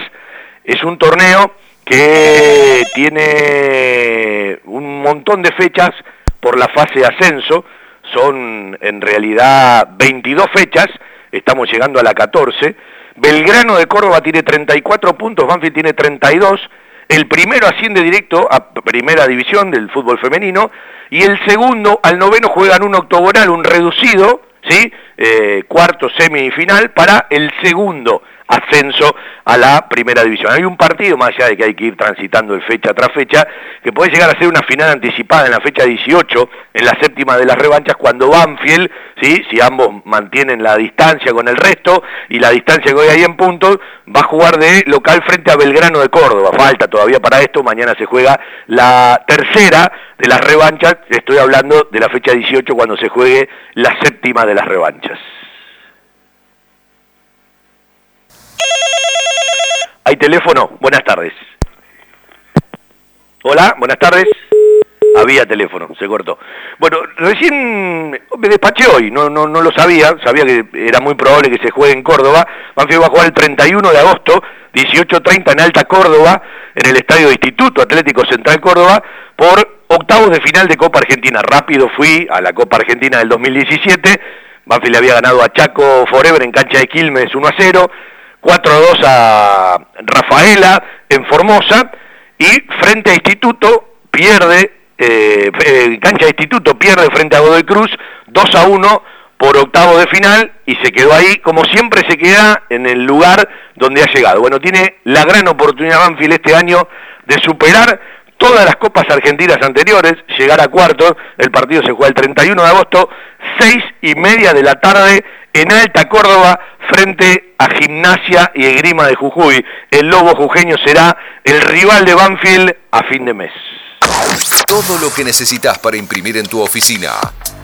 Es un torneo que tiene un montón de fechas por la fase de ascenso, son en realidad 22 fechas, estamos llegando a la 14, Belgrano de Córdoba tiene 34 puntos, Banfield tiene 32, el primero asciende directo a primera división del fútbol femenino. Y el segundo al noveno juegan un octogonal, un reducido, ¿sí? Eh, cuarto semifinal para el segundo ascenso a la primera división. Hay un partido, más allá de que hay que ir transitando de fecha tras fecha, que puede llegar a ser una final anticipada en la fecha 18, en la séptima de las revanchas, cuando Banfield, ¿sí? si ambos mantienen la distancia con el resto y la distancia que hoy hay en puntos, va a jugar de local frente a Belgrano de Córdoba. Falta todavía para esto, mañana se juega la tercera de las revanchas, estoy hablando de la fecha 18 cuando se juegue la séptima de las revanchas. ¿Hay teléfono? Buenas tardes. Hola, buenas tardes. Había teléfono, se cortó. Bueno, recién me despaché hoy, no, no, no lo sabía, sabía que era muy probable que se juegue en Córdoba. Banfield va a jugar el 31 de agosto, 18.30 en Alta Córdoba, en el Estadio Instituto Atlético Central Córdoba, por octavos de final de Copa Argentina. Rápido fui a la Copa Argentina del 2017, Banfield le había ganado a Chaco Forever en cancha de Quilmes 1 a 0, 4-2 a Rafaela en Formosa y frente a Instituto pierde, eh, cancha de Instituto pierde frente a Godoy Cruz 2 a 1 por octavo de final y se quedó ahí, como siempre se queda en el lugar donde ha llegado. Bueno, tiene la gran oportunidad Banfield este año de superar todas las copas argentinas anteriores, llegar a cuartos, el partido se juega el 31 de agosto, seis y media de la tarde en Alta Córdoba, frente a Gimnasia y Egrima de Jujuy. El Lobo Jujeño será el rival de Banfield a fin de mes. Todo lo que necesitas para imprimir en tu oficina.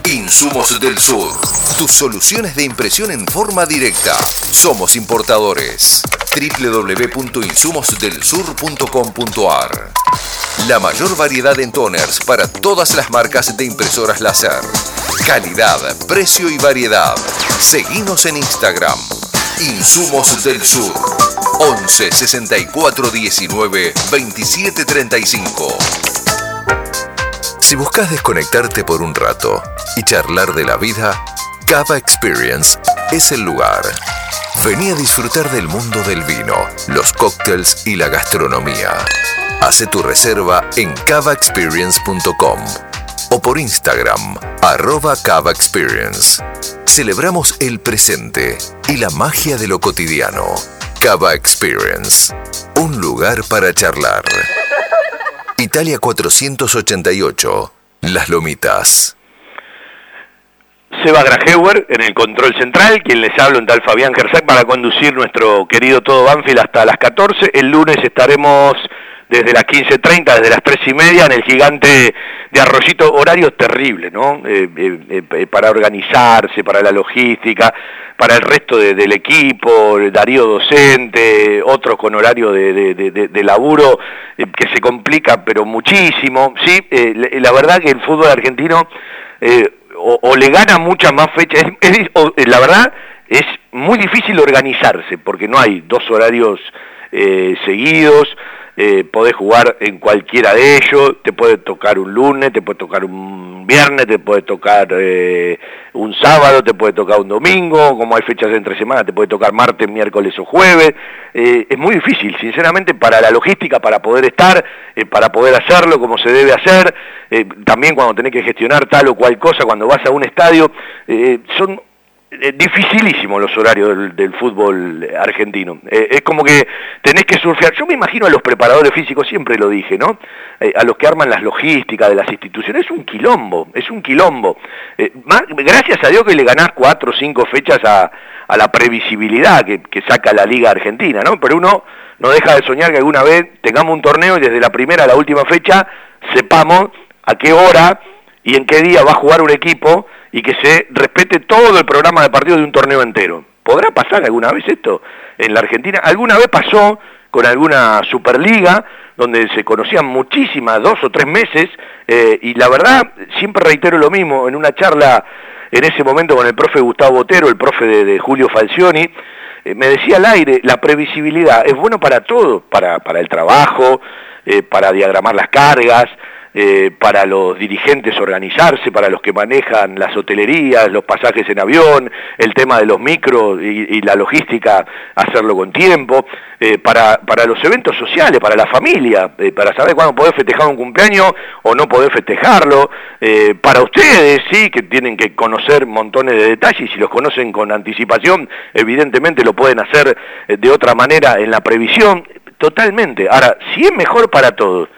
Insumos del Sur. Tus soluciones de impresión en forma directa. Somos importadores. www.insumosdelsur.com.ar La mayor variedad en toners para todas las marcas de impresoras láser. Calidad, precio y variedad. Seguimos en Instagram. Insumos del Sur. 11 64 19 27 35. Si buscas desconectarte por un rato y charlar de la vida, Cava Experience es el lugar. Vení a disfrutar del mundo del vino, los cócteles y la gastronomía. Hace tu reserva en cavaexperience.com o por Instagram, arroba Cava Experience. Celebramos el presente y la magia de lo cotidiano. Cava Experience, un lugar para charlar. Italia 488, Las Lomitas. Seba Grajeuer en el control central, quien les habla un tal Fabián Gersac para conducir nuestro querido Todo Banfield hasta las 14. El lunes estaremos desde las 15.30, desde las 3 y media, en el gigante de Arroyito, horarios terribles, ¿no? Eh, eh, eh, para organizarse, para la logística, para el resto del equipo, Darío docente, otros con horario de, laburo, que se complica, pero muchísimo, ¿sí? la verdad que el fútbol argentino o, le gana muchas más fechas, la verdad es muy difícil organizarse, porque no hay dos horarios seguidos, eh, podés jugar en cualquiera de ellos, te puede tocar un lunes, te puede tocar un viernes, te puede tocar eh, un sábado, te puede tocar un domingo, como hay fechas entre semana, te puede tocar martes, miércoles o jueves. Eh, es muy difícil, sinceramente, para la logística, para poder estar, para poder hacerlo como se debe hacer, también cuando tenés que gestionar tal o cual cosa, cuando vas a un estadio, son eh, dificilísimo los horarios del, fútbol argentino. Eh, es como que tenés que surfear. Yo me imagino a los preparadores físicos, siempre lo dije, ¿no? Eh, a los que arman las logísticas de las instituciones. Es un quilombo, es un quilombo. gracias a Dios que le ganás cuatro o cinco fechas a, la previsibilidad que, que, saca la Liga Argentina, ¿no? Pero uno no deja de soñar que alguna vez tengamos un torneo y desde la primera a la última fecha sepamos a qué hora y en qué día va a jugar un equipo y que se respete todo el programa de partido de un torneo entero. ¿Podrá pasar alguna vez esto en la Argentina? ¿Alguna vez pasó con alguna Superliga donde se conocían muchísimas, dos o tres meses, eh, y la verdad, siempre reitero lo mismo, en una charla en ese momento con el profe Gustavo Botero, el profe de, Julio Falcioni, eh, me decía al aire, la previsibilidad es bueno para todo, para, para el trabajo, eh, para diagramar las cargas, eh, para los dirigentes organizarse, para los que manejan las hotelerías, los pasajes en avión, el tema de los micros y, la logística, hacerlo con tiempo, eh, para, para, los eventos sociales, para la familia, eh, para saber cuándo poder festejar un cumpleaños o no poder festejarlo, para ustedes, sí, que tienen que conocer montones de detalles, y si los conocen con anticipación, evidentemente lo pueden hacer de otra manera en la previsión, totalmente. Ahora, si es mejor para todos,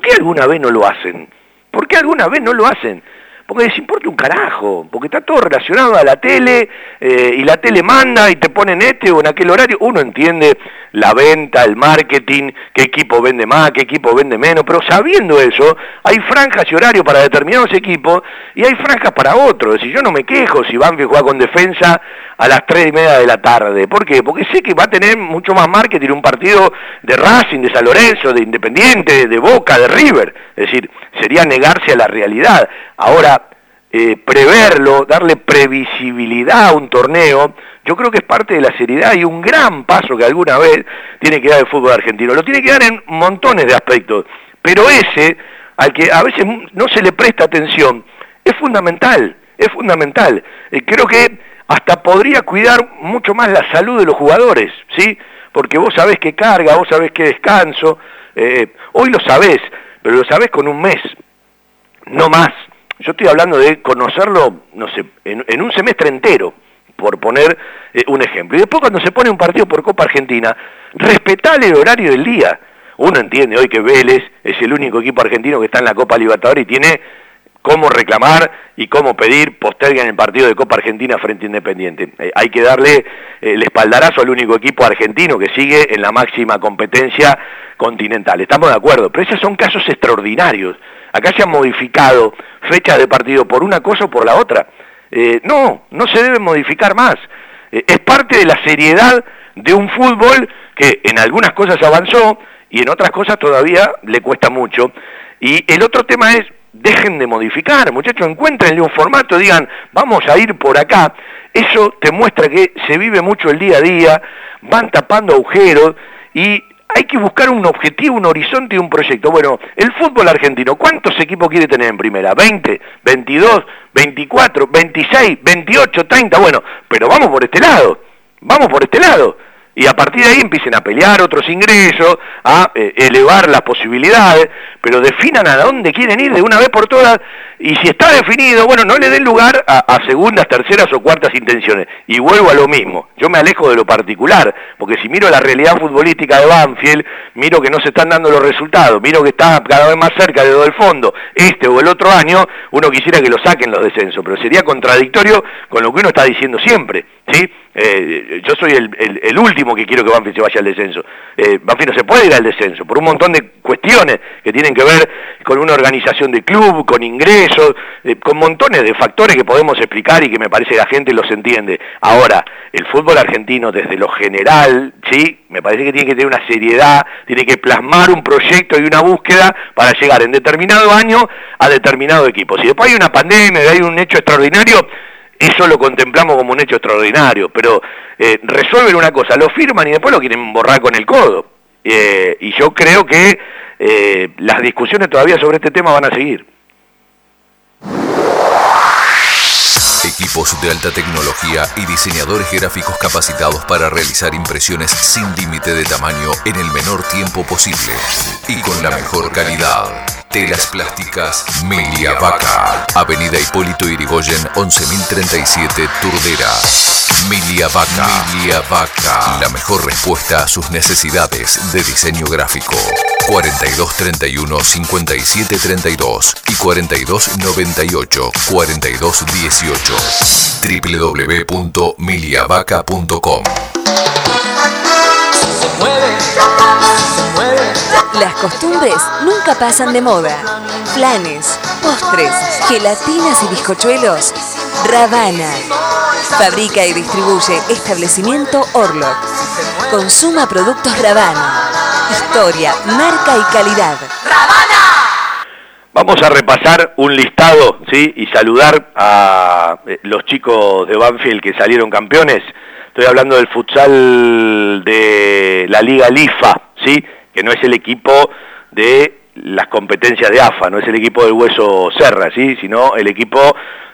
¿Por qué alguna vez no lo hacen? ¿Por qué alguna vez no lo hacen? Porque les importa un carajo, porque está todo relacionado a la tele eh, y la tele manda y te pone en este o en aquel horario. Uno entiende la venta, el marketing, qué equipo vende más, qué equipo vende menos, pero sabiendo eso, hay franjas y horarios para determinados equipos y hay franjas para otros. Es decir, yo no me quejo si Banfield juega con defensa a las 3 y media de la tarde. ¿Por qué? Porque sé que va a tener mucho más marketing un partido de Racing, de San Lorenzo, de Independiente, de Boca, de River. Es decir, sería negarse a la realidad. Ahora, eh, preverlo, darle previsibilidad a un torneo, yo creo que es parte de la seriedad y un gran paso que alguna vez tiene que dar el fútbol argentino. Lo tiene que dar en montones de aspectos, pero ese, al que a veces no se le presta atención, es fundamental, es fundamental. Eh, creo que hasta podría cuidar mucho más la salud de los jugadores, ¿sí? Porque vos sabés qué carga, vos sabés qué descanso, eh, hoy lo sabés, pero lo sabés con un mes, no más. Yo estoy hablando de conocerlo, no sé, en un semestre entero por poner eh, un ejemplo. Y después cuando se pone un partido por Copa Argentina, respetale el horario del día. Uno entiende hoy que Vélez es el único equipo argentino que está en la Copa Libertadores y tiene cómo reclamar y cómo pedir en el partido de Copa Argentina frente a Independiente. Eh, hay que darle eh, el espaldarazo al único equipo argentino que sigue en la máxima competencia continental. Estamos de acuerdo, pero esos son casos extraordinarios. Acá se han modificado fechas de partido por una cosa o por la otra. Eh, no, no se debe modificar más. Eh, es parte de la seriedad de un fútbol que en algunas cosas avanzó y en otras cosas todavía le cuesta mucho. Y el otro tema es, dejen de modificar, muchachos, encuéntrenle un formato, digan, vamos a ir por acá. Eso te muestra que se vive mucho el día a día, van tapando agujeros y hay que buscar un objetivo, un horizonte y un proyecto. Bueno, el fútbol argentino, ¿cuántos equipos quiere tener en primera? ¿20? ¿22? ¿24? ¿26? ¿28? ¿30? Bueno, pero vamos por este lado, vamos por este lado y a partir de ahí empiecen a pelear otros ingresos, a eh, elevar las posibilidades, pero definan a dónde quieren ir de una vez por todas, y si está definido, bueno, no le den lugar a, segundas, terceras o cuartas intenciones. Y vuelvo a lo mismo, yo me alejo de lo particular, porque si miro la realidad futbolística de Banfield, miro que no se están dando los resultados, miro que está cada vez más cerca de lo del fondo, este o el otro año, uno quisiera que lo saquen los descensos, pero sería contradictorio con lo que uno está diciendo siempre, ¿sí? Eh, yo soy el, último que quiero que Banfield se vaya al descenso. Eh, Banfield no se puede ir al descenso por un montón de cuestiones que tienen que ver con una organización de club, con ingresos, eh, con montones de factores que podemos explicar y que me parece que la gente los entiende. Ahora, el fútbol argentino desde lo general, sí, me parece que tiene que tener una seriedad, tiene que plasmar un proyecto y una búsqueda para llegar en determinado año a determinado equipo. Si después hay una pandemia, hay un hecho extraordinario, eso lo contemplamos como un hecho extraordinario, pero eh, resuelven una cosa, lo firman y después lo quieren borrar con el codo. Eh, y yo creo que eh, las discusiones todavía sobre este tema van a seguir. Equipos de alta tecnología y diseñadores gráficos capacitados para realizar impresiones sin límite de tamaño en el menor tiempo posible y con la mejor calidad. Telas plásticas Milia Vaca. Avenida Hipólito Irigoyen 11037 Turdera. Milia Vaca. Milia Vaca. La mejor respuesta a sus necesidades de diseño gráfico. 4231 5732 y 4298 4218 www.miliavaca.com Las costumbres nunca pasan de moda. Planes, postres, gelatinas y bizcochuelos. Ravana. Fabrica y distribuye establecimiento Orlok. Consuma productos Ravana. Historia, marca y calidad. Vamos a repasar un listado, ¿sí? Y saludar a eh, los chicos de Banfield que salieron campeones. Estoy hablando del futsal de la Liga Lifa, ¿sí? Que no es el equipo de las competencias de AFA, no es el equipo del Hueso Serra, ¿sí? Sino el equipo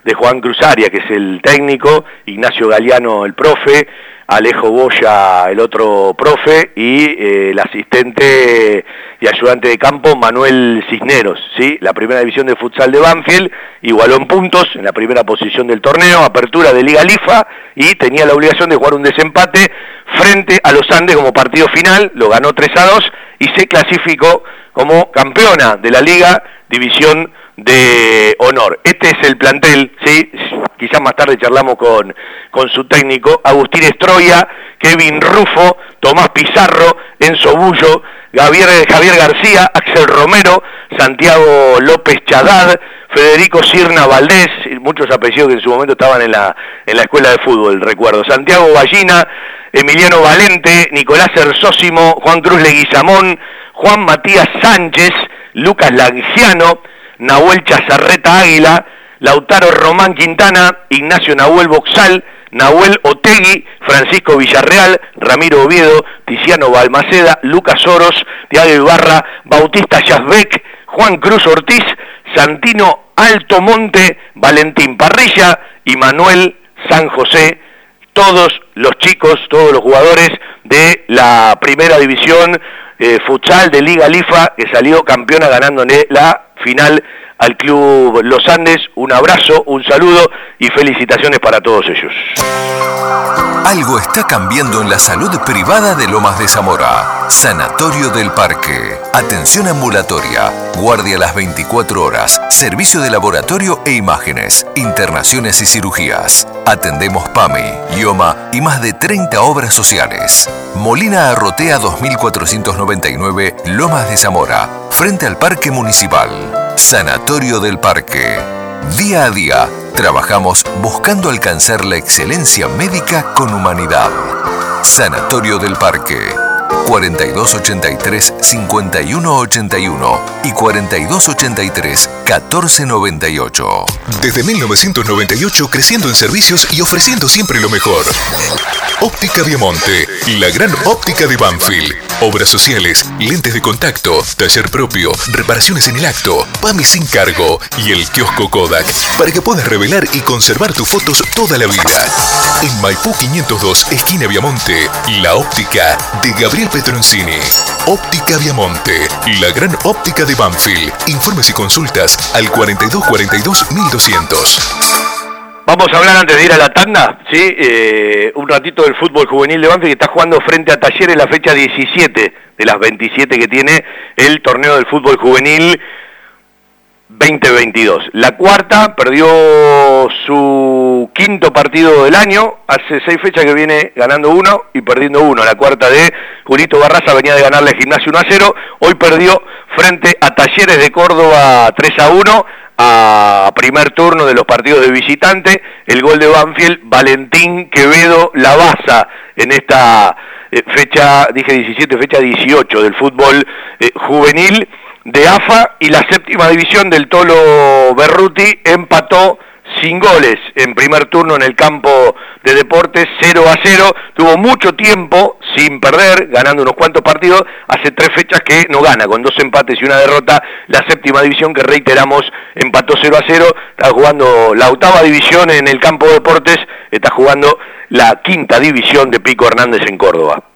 de Juan Cruzaria, que es el técnico, Ignacio Galeano el profe, Alejo Boya, el otro profe, y eh, el asistente y ayudante de campo Manuel Cisneros. ¿sí? La primera división de futsal de Banfield igualó en puntos en la primera posición del torneo, apertura de Liga Lifa, y tenía la obligación de jugar un desempate frente a los Andes como partido final, lo ganó 3 a 2 y se clasificó como campeona de la Liga División de honor. Este es el plantel, ¿sí? quizás más tarde charlamos con, con su técnico, Agustín Estroya, Kevin Rufo, Tomás Pizarro, Enzo Bullo, Javier, Javier García, Axel Romero, Santiago López Chadad, Federico Sirna Valdés, muchos apellidos que en su momento estaban en la, en la escuela de fútbol, recuerdo, Santiago Ballina, Emiliano Valente, Nicolás Erzósimo, Juan Cruz Leguizamón, Juan Matías Sánchez, Lucas Lanciano, Nahuel Chazarreta Águila, Lautaro Román Quintana, Ignacio Nahuel Boxal, Nahuel Otegui, Francisco Villarreal, Ramiro Oviedo, Tiziano Balmaceda, Lucas Oros, Tiago Ibarra, Bautista Yazbek, Juan Cruz Ortiz, Santino Alto Monte, Valentín Parrilla y Manuel San José, todos los chicos, todos los jugadores de la primera división eh, futsal de Liga Lifa que salió campeona ganando la final al Club Los Andes. Un abrazo, un saludo y felicitaciones para todos ellos. Algo está cambiando en la salud privada de Lomas de Zamora. Sanatorio del Parque. Atención ambulatoria. Guardia las 24 horas. Servicio de laboratorio e imágenes. Internaciones y cirugías. Atendemos PAMI, IOMA y más de 30 obras sociales. Molina Arrotea 2499, Lomas de Zamora. Frente al Parque Municipal. Sanatorio del Parque. Día a día, trabajamos buscando alcanzar la excelencia médica con humanidad. Sanatorio del Parque. 4283-5181 y 4283-1498. Desde 1998 creciendo en servicios y ofreciendo siempre lo mejor. Óptica Viamonte, la gran óptica de Banfield. Obras sociales, lentes de contacto, taller propio, reparaciones en el acto, PAMI sin cargo y el kiosco Kodak para que puedas revelar y conservar tus fotos toda la vida. En Maipú 502, esquina Viamonte, la óptica de Gabriel Petroncini. Óptica Viamonte, la gran óptica de Banfield. Informes y consultas al 4242 1200. Vamos a hablar antes de ir a la tanda, ¿sí? Eh, un ratito del fútbol juvenil de Banfield que está jugando frente a Talleres la fecha 17 de las 27 que tiene el torneo del fútbol juvenil 2022. La cuarta perdió su quinto partido del año, hace seis fechas que viene ganando uno y perdiendo uno. La cuarta de Julito Barraza venía de ganarle al gimnasio 1 a 0, hoy perdió frente a Talleres de Córdoba 3 a 1 a primer turno de los partidos de visitante, el gol de Banfield, Valentín Quevedo Lavaza en esta eh, fecha, dije 17, fecha 18 del fútbol eh, juvenil de AFA y la séptima división del Tolo Berruti empató sin goles en primer turno en el campo de deportes 0 a 0, tuvo mucho tiempo sin perder, ganando unos cuantos partidos, hace tres fechas que no gana, con dos empates y una derrota, la séptima división que reiteramos empató 0 a 0, está jugando la octava división en el campo de deportes, está jugando la quinta división de Pico Hernández en Córdoba.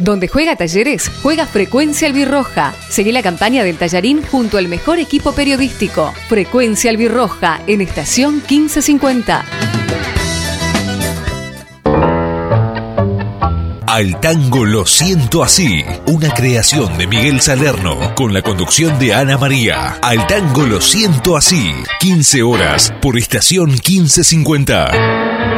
Donde juega Talleres, juega Frecuencia Albirroja. Seguí la campaña del Tallarín junto al mejor equipo periodístico. Frecuencia Albirroja en estación 1550. Al tango lo siento así, una creación de Miguel Salerno con la conducción de Ana María. Al tango lo siento así, 15 horas por estación 1550.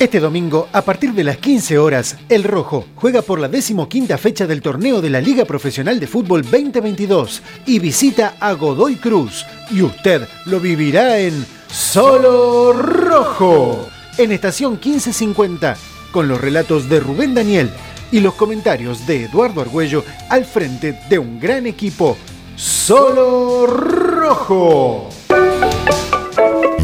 Este domingo, a partir de las 15 horas, El Rojo juega por la decimoquinta fecha del torneo de la Liga Profesional de Fútbol 2022 y visita a Godoy Cruz. Y usted lo vivirá en Solo Rojo, en estación 1550, con los relatos de Rubén Daniel y los comentarios de Eduardo Argüello al frente de un gran equipo. Solo Rojo.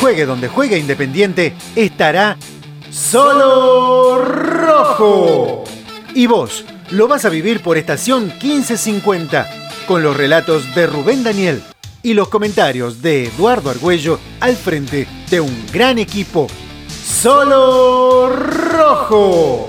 Juegue donde juegue Independiente, estará solo rojo. Y vos lo vas a vivir por estación 1550, con los relatos de Rubén Daniel y los comentarios de Eduardo Argüello al frente de un gran equipo. Solo rojo.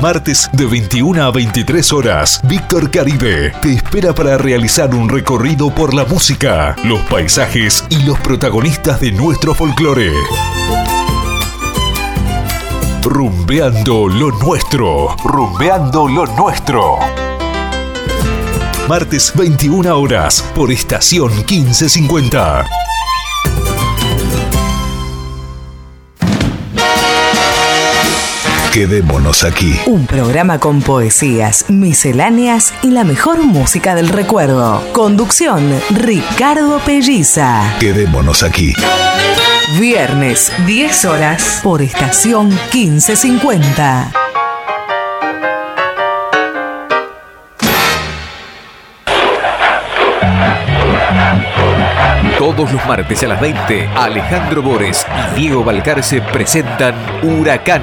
Martes de 21 a 23 horas, Víctor Caribe te espera para realizar un recorrido por la música, los paisajes y los protagonistas de nuestro folclore. Rumbeando lo nuestro, rumbeando lo nuestro. Martes 21 horas por estación 1550. Quedémonos aquí. Un programa con poesías, misceláneas y la mejor música del recuerdo. Conducción, Ricardo Pelliza. Quedémonos aquí. Viernes, 10 horas, por estación 1550. Todos los martes a las 20, Alejandro Bores y Diego Balcarce presentan Huracán,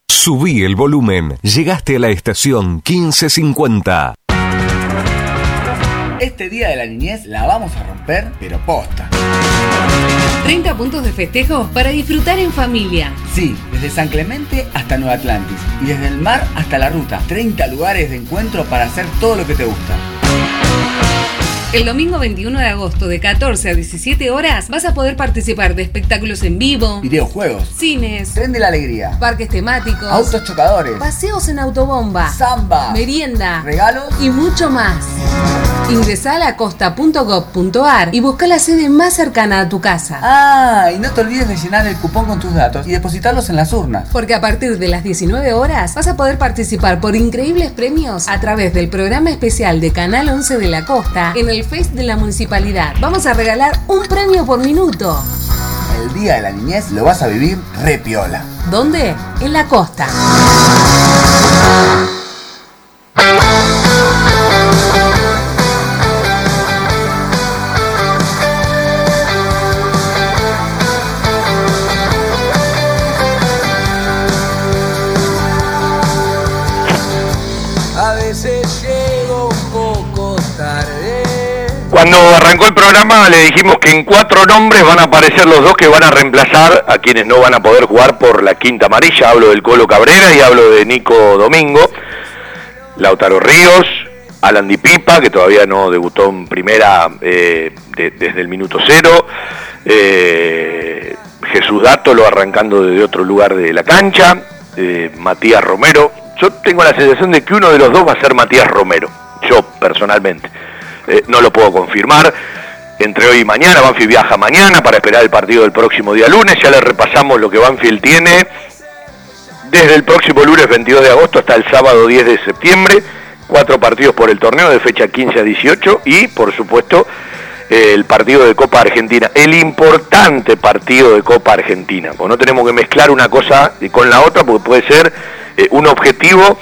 Subí el volumen. Llegaste a la estación 1550. Este día de la niñez la vamos a romper, pero posta. 30 puntos de festejo para disfrutar en familia. Sí, desde San Clemente hasta Nueva Atlantis y desde el mar hasta la ruta. 30 lugares de encuentro para hacer todo lo que te gusta. El domingo 21 de agosto de 14 a 17 horas vas a poder participar de espectáculos en vivo, Videojuegos, cines, tren de la alegría, parques temáticos, autos chocadores, paseos en autobomba, samba, merienda regalos y mucho más. Ingresá a lacosta.gov.ar y busca la sede más cercana a tu casa. Ah, y no te olvides de llenar el cupón con tus datos y depositarlos en las urnas. Porque a partir de las 19 horas vas a poder participar por increíbles premios a través del programa especial de Canal 11 de la Costa en el Fest de la Municipalidad. Vamos a regalar un premio por minuto. El día de la niñez lo vas a vivir re piola. ¿Dónde? En la costa. Cuando arrancó el programa le dijimos que en cuatro nombres van a aparecer los dos que van a reemplazar a quienes no van a poder jugar por la quinta amarilla. Hablo del Colo Cabrera y hablo de Nico Domingo. Lautaro Ríos, Alan Di Pipa, que todavía no debutó en primera eh, de- desde el minuto cero. eh, Jesús Dátolo arrancando desde otro lugar de la cancha. eh, Matías Romero. Yo tengo la sensación de que uno de los dos va a ser Matías Romero. Yo personalmente. Eh, no lo puedo confirmar. Entre hoy y mañana, Banfield viaja mañana para esperar el partido del próximo día lunes. Ya le repasamos lo que Banfield tiene desde el próximo lunes 22 de agosto hasta el sábado 10 de septiembre. Cuatro partidos por el torneo de fecha 15 a 18 y, por supuesto, el partido de Copa Argentina. El importante partido de Copa Argentina. Porque no tenemos que mezclar una cosa con la otra porque puede ser eh, un objetivo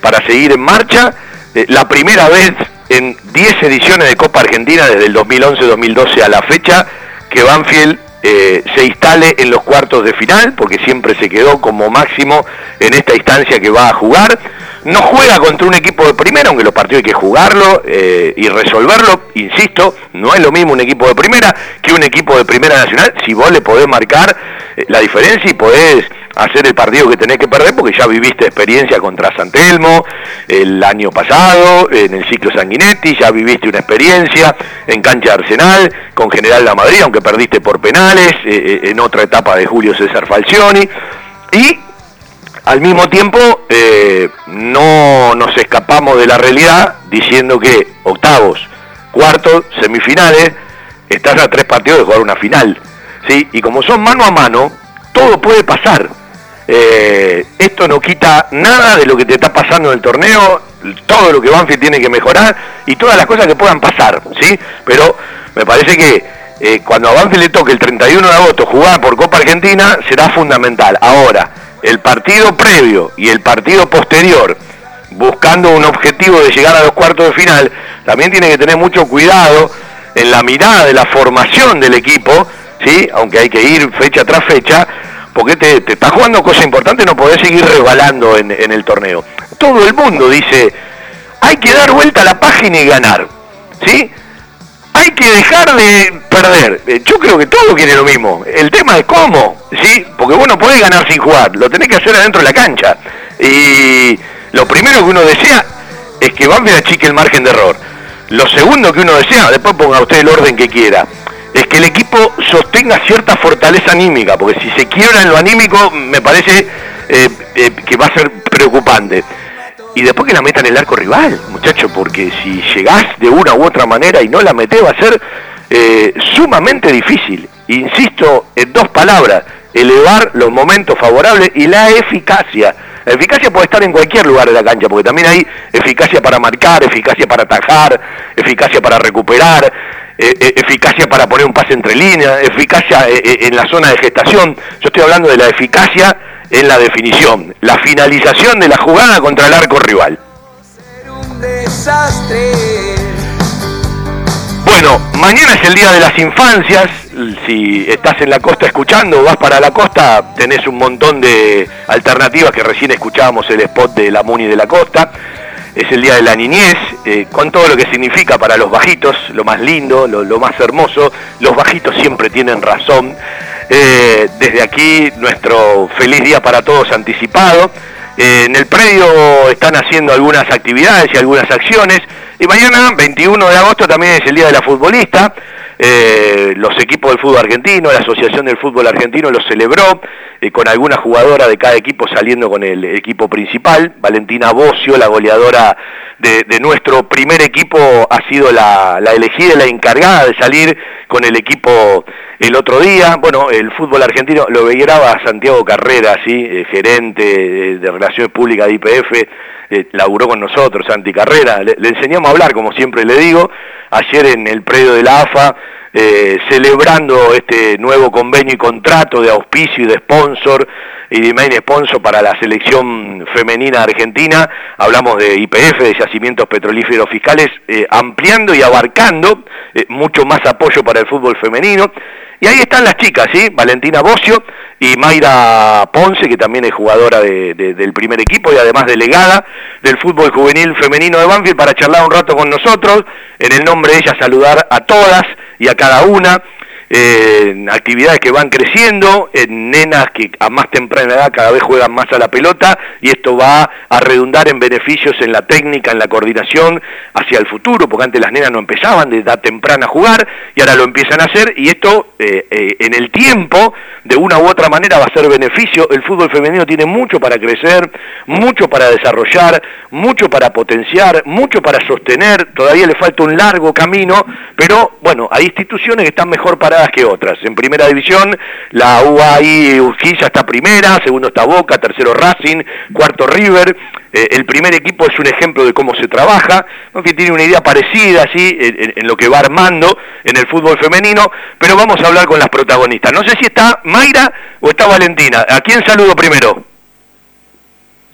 para seguir en marcha. Eh, la primera vez en 10 ediciones de Copa Argentina desde el 2011-2012 a la fecha que Banfield eh, se instale en los cuartos de final, porque siempre se quedó como máximo en esta instancia que va a jugar. No juega contra un equipo de primera, aunque los partidos hay que jugarlo eh, y resolverlo. Insisto, no es lo mismo un equipo de primera que un equipo de primera nacional. Si vos le podés marcar eh, la diferencia y podés hacer el partido que tenés que perder, porque ya viviste experiencia contra San Telmo el año pasado, en el ciclo Sanguinetti, ya viviste una experiencia en cancha de Arsenal, con General La Madrid, aunque perdiste por penales, eh, eh, en otra etapa de Julio César Falcioni. Y al mismo tiempo eh, no nos escapamos de la realidad diciendo que octavos, cuartos, semifinales, estás a tres partidos de jugar una final. ¿sí? Y como son mano a mano, todo puede pasar. Eh, esto no quita nada de lo que te está pasando en el torneo, todo lo que Banfield tiene que mejorar y todas las cosas que puedan pasar, ¿sí? Pero me parece que eh, cuando a Banfield le toque el 31 de agosto jugar por Copa Argentina será fundamental. Ahora, el partido previo y el partido posterior, buscando un objetivo de llegar a los cuartos de final, también tiene que tener mucho cuidado en la mirada de la formación del equipo, ¿sí? aunque hay que ir fecha tras fecha, porque te, te está jugando cosas importantes, no podés seguir rebalando en, en el torneo. Todo el mundo dice, hay que dar vuelta a la página y ganar, ¿sí? Hay que dejar de perder. Eh, Yo creo que todos quieren lo mismo. El tema es cómo, ¿sí? Porque vos no podés ganar sin jugar, lo tenés que hacer adentro de la cancha. Y lo primero que uno desea es que Banfield achique el margen de error. Lo segundo que uno desea, después ponga usted el orden que quiera, es que el equipo sostenga cierta fortaleza anímica, porque si se quiebra en lo anímico, me parece eh, eh, que va a ser preocupante. Y después que la metan en el arco rival, muchacho, porque si llegás de una u otra manera y no la metés, va a ser eh, sumamente difícil. Insisto en dos palabras, elevar los momentos favorables y la eficacia. La eficacia puede estar en cualquier lugar de la cancha, porque también hay eficacia para marcar, eficacia para atajar, eficacia para recuperar, eh, eh, eficacia para poner un pase entre líneas, eficacia en la zona de gestación. Yo estoy hablando de la eficacia en la definición, la finalización de la jugada contra el arco rival. Bueno, mañana es el Día de las Infancias. Si estás en la costa escuchando vas para la costa, tenés un montón de alternativas que recién escuchábamos el spot de la Muni de la Costa. Es el Día de la Niñez, eh, con todo lo que significa para los bajitos, lo más lindo, lo, más hermoso. Los bajitos siempre tienen razón. Eh, desde aquí, nuestro feliz día para todos anticipado. Eh, en el predio están haciendo algunas actividades y algunas acciones. Y mañana, 21 de agosto, también es el Día de la Futbolista. Eh, los equipos del fútbol argentino, la Asociación del Fútbol Argentino lo celebró eh, con alguna jugadora de cada equipo saliendo con el equipo principal. Valentina Bocio, la goleadora de, nuestro primer equipo, ha sido la, la elegida, la encargada de salir con el equipo el otro día. Bueno, el fútbol argentino lo veía Santiago Carrera, ¿sí? Eh, gerente de Relaciones Públicas de IPF eh, laburó con nosotros, Santi Carrera, le, enseñamos a hablar, como siempre le digo, ayer en el predio de la AFA, eh, celebrando este nuevo convenio y contrato de auspicio y de sponsor y de main sponsor para la selección femenina argentina, hablamos de IPF, de yacimientos petrolíferos fiscales, eh, ampliando y abarcando mucho más apoyo para el fútbol femenino. Y ahí están las chicas, ¿sí? Valentina Bocio y Mayra Ponce, que también es jugadora del primer equipo y además delegada del fútbol juvenil femenino de Banfield, para charlar un rato con nosotros. En el nombre de ella saludar a todas y a cada una en actividades que van creciendo, en nenas que a más temprana edad cada vez juegan más a la pelota y esto va a redundar en beneficios en la técnica, en la coordinación hacia el futuro, porque antes las nenas no empezaban de edad temprana a jugar y ahora lo empiezan a hacer y esto eh, eh, en el tiempo de una u otra manera va a ser beneficio. El fútbol femenino tiene mucho para crecer, mucho para desarrollar, mucho para potenciar, mucho para sostener, todavía le falta un largo camino, pero bueno, hay instituciones que están mejor paradas que otras. En primera división, la UAI Urquiza está primera, segundo está Boca, tercero Racing, cuarto River. Eh, el primer equipo es un ejemplo de cómo se trabaja, que tiene una idea parecida así en, lo que va armando en el fútbol femenino, pero vamos a hablar con las protagonistas. No sé si está Mayra o está Valentina. ¿A quién saludo primero?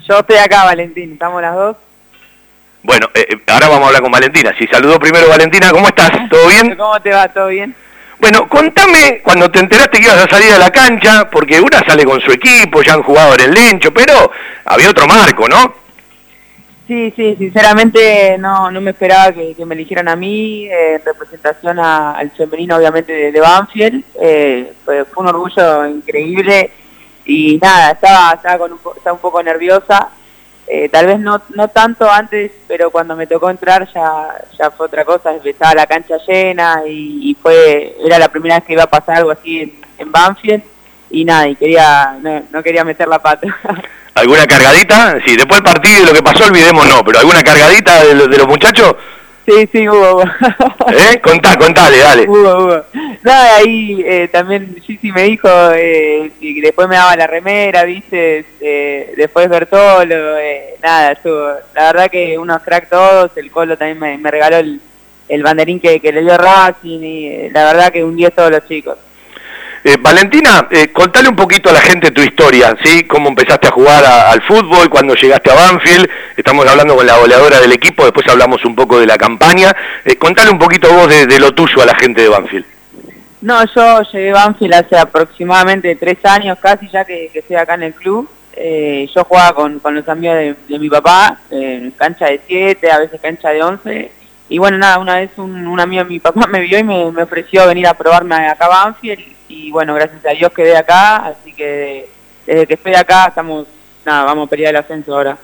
Yo estoy acá, Valentín, estamos las dos. Bueno, eh, eh, ahora vamos a hablar con Valentina. Si saludo primero, Valentina, ¿cómo estás? ¿Todo bien? ¿Cómo te va? ¿Todo bien? Bueno, contame cuando te enteraste que ibas a salir a la cancha, porque una sale con su equipo, ya han jugado en el Lencho, pero había otro marco, ¿no? Sí, sí, sinceramente no, no me esperaba que, me eligieran a mí eh, en representación al femenino, obviamente, de, Banfield. Eh, fue, un orgullo increíble y nada, estaba, estaba, con un, estaba un poco nerviosa. Eh, tal vez no, no tanto antes, pero cuando me tocó entrar ya, ya fue otra cosa, empezaba la cancha llena y, fue era la primera vez que iba a pasar algo así en, Banfield y nada, y quería no, quería meter la pata. ¿Alguna cargadita? Sí, después del partido y lo que pasó olvidemos no, pero ¿alguna cargadita de, de los muchachos? Sí, sí, hubo. ¿Eh? Contá, contale, dale. Hubo, hubo. Nada, ahí eh, también sí me dijo eh, y después me daba la remera, viste, eh, después Bertolo, eh, nada, estuvo. La verdad que unos crack todos, el Colo también me, regaló el, el banderín que, que le dio Racing y eh, la verdad que un 10 todos los chicos. Eh, Valentina, eh, contale un poquito a la gente tu historia, ¿sí? Cómo empezaste a jugar al fútbol, cuando llegaste a Banfield, estamos hablando con la goleadora del equipo, después hablamos un poco de la campaña. Eh, contale un poquito vos de, lo tuyo a la gente de Banfield. No, yo llegué a Banfield hace aproximadamente tres años casi ya que, estoy acá en el club. Eh, yo jugaba con, los amigos de, mi papá, en cancha de siete, a veces cancha de once. Y bueno, nada, una vez un, amigo de mi papá me vio y me, me ofreció venir a probarme acá a Banfield y bueno, gracias a Dios quedé acá, así que desde que estoy acá estamos, nada, vamos a pelear el ascenso ahora.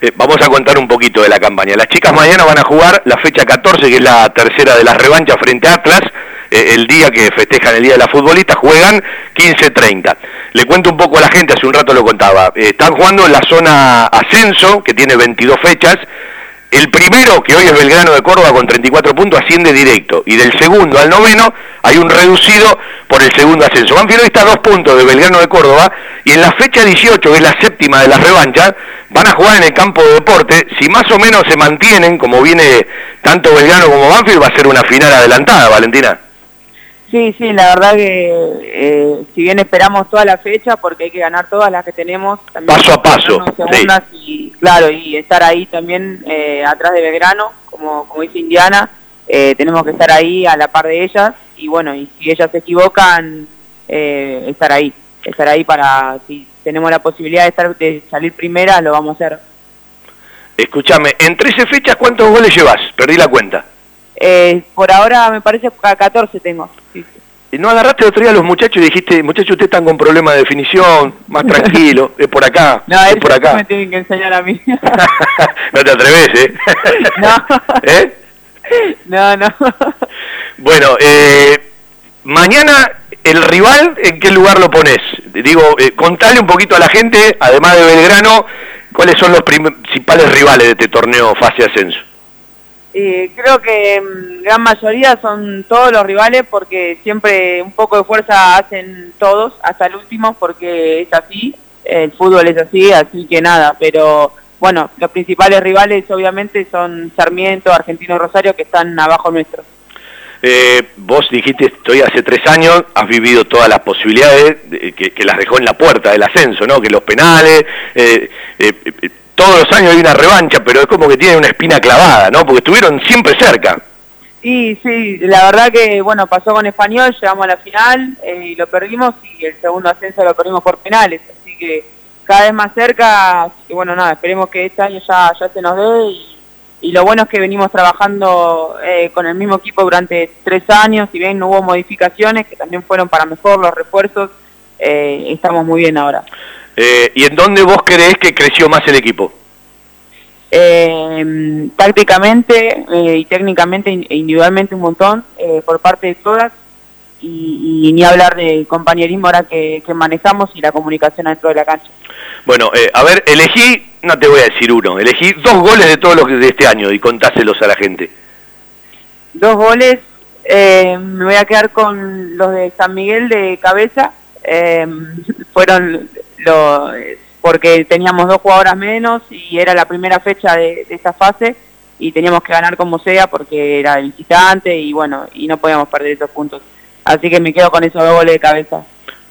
Eh, vamos a contar un poquito de la campaña. Las chicas mañana van a jugar la fecha 14, que es la tercera de las revanchas frente a Atlas, eh, el día que festejan el Día de la Futbolista, juegan 15-30. Le cuento un poco a la gente, hace un rato lo contaba. Eh, están jugando en la zona ascenso, que tiene 22 fechas. El primero, que hoy es Belgrano de Córdoba con 34 puntos, asciende directo. Y del segundo al noveno hay un reducido por el segundo ascenso. Banfield hoy está a dos puntos de Belgrano de Córdoba. Y en la fecha 18, que es la séptima de las revanchas, van a jugar en el campo de deporte. Si más o menos se mantienen, como viene tanto Belgrano como Banfield, va a ser una final adelantada, Valentina. Sí, sí, la verdad que eh, si bien esperamos toda la fecha, porque hay que ganar todas las que tenemos, también paso a paso, segundas y claro, y estar ahí también eh, atrás de Belgrano, como, como dice Indiana, eh, tenemos que estar ahí a la par de ellas y bueno, y si ellas se equivocan, estar ahí, estar ahí para, si tenemos la posibilidad de, estar, de salir primera, lo vamos a hacer. Escúchame, en 13 fechas, ¿cuántos goles llevas? Perdí la cuenta. Eh, por ahora me parece que 14 tengo. ¿Y ¿No agarraste otro día a los muchachos y dijiste, muchachos, ustedes están con problemas de definición, más tranquilo, es por acá, no, es por acá? me tienen que enseñar a mí. no te atreves, ¿eh? no. ¿Eh? No, no. Bueno, eh, mañana el rival, ¿en qué lugar lo pones? Digo, eh, contale un poquito a la gente, además de Belgrano, cuáles son los principales rivales de este torneo fase ascenso. Eh, creo que en gran mayoría son todos los rivales porque siempre un poco de fuerza hacen todos, hasta el último, porque es así, el fútbol es así, así que nada, pero bueno, los principales rivales obviamente son Sarmiento, Argentino Rosario, que están abajo nuestro. Eh, vos dijiste, estoy hace tres años, has vivido todas las posibilidades que, las dejó en la puerta del ascenso, ¿no? Que los penales, eh, eh todos los años hay una revancha, pero es como que tiene una espina clavada, ¿no? Porque estuvieron siempre cerca. Sí, sí, la verdad que, bueno, pasó con Español, llegamos a la final eh, y lo perdimos y el segundo ascenso lo perdimos por penales, así que cada vez más cerca, y bueno, nada, esperemos que este año ya, ya se nos dé y, lo bueno es que venimos trabajando eh, con el mismo equipo durante tres años, si bien no hubo modificaciones, que también fueron para mejor los refuerzos, eh, estamos muy bien ahora. Eh, ¿Y en dónde vos creés que creció más el equipo? Eh, tácticamente eh, y técnicamente e individualmente un montón por parte de todas y, ni hablar de compañerismo ahora que, manejamos y la comunicación dentro de la cancha. Bueno, a ver, elegí, no te voy a decir uno, elegí dos goles de todos los de este año y contáselos a la gente. Dos goles, me voy a quedar con los de San Miguel de cabeza, fueron lo, porque teníamos dos jugadoras menos y era la primera fecha de, esa fase y teníamos que ganar como sea porque era el visitante y bueno, y no podíamos perder esos puntos. Así que me quedo con esos dos goles de cabeza.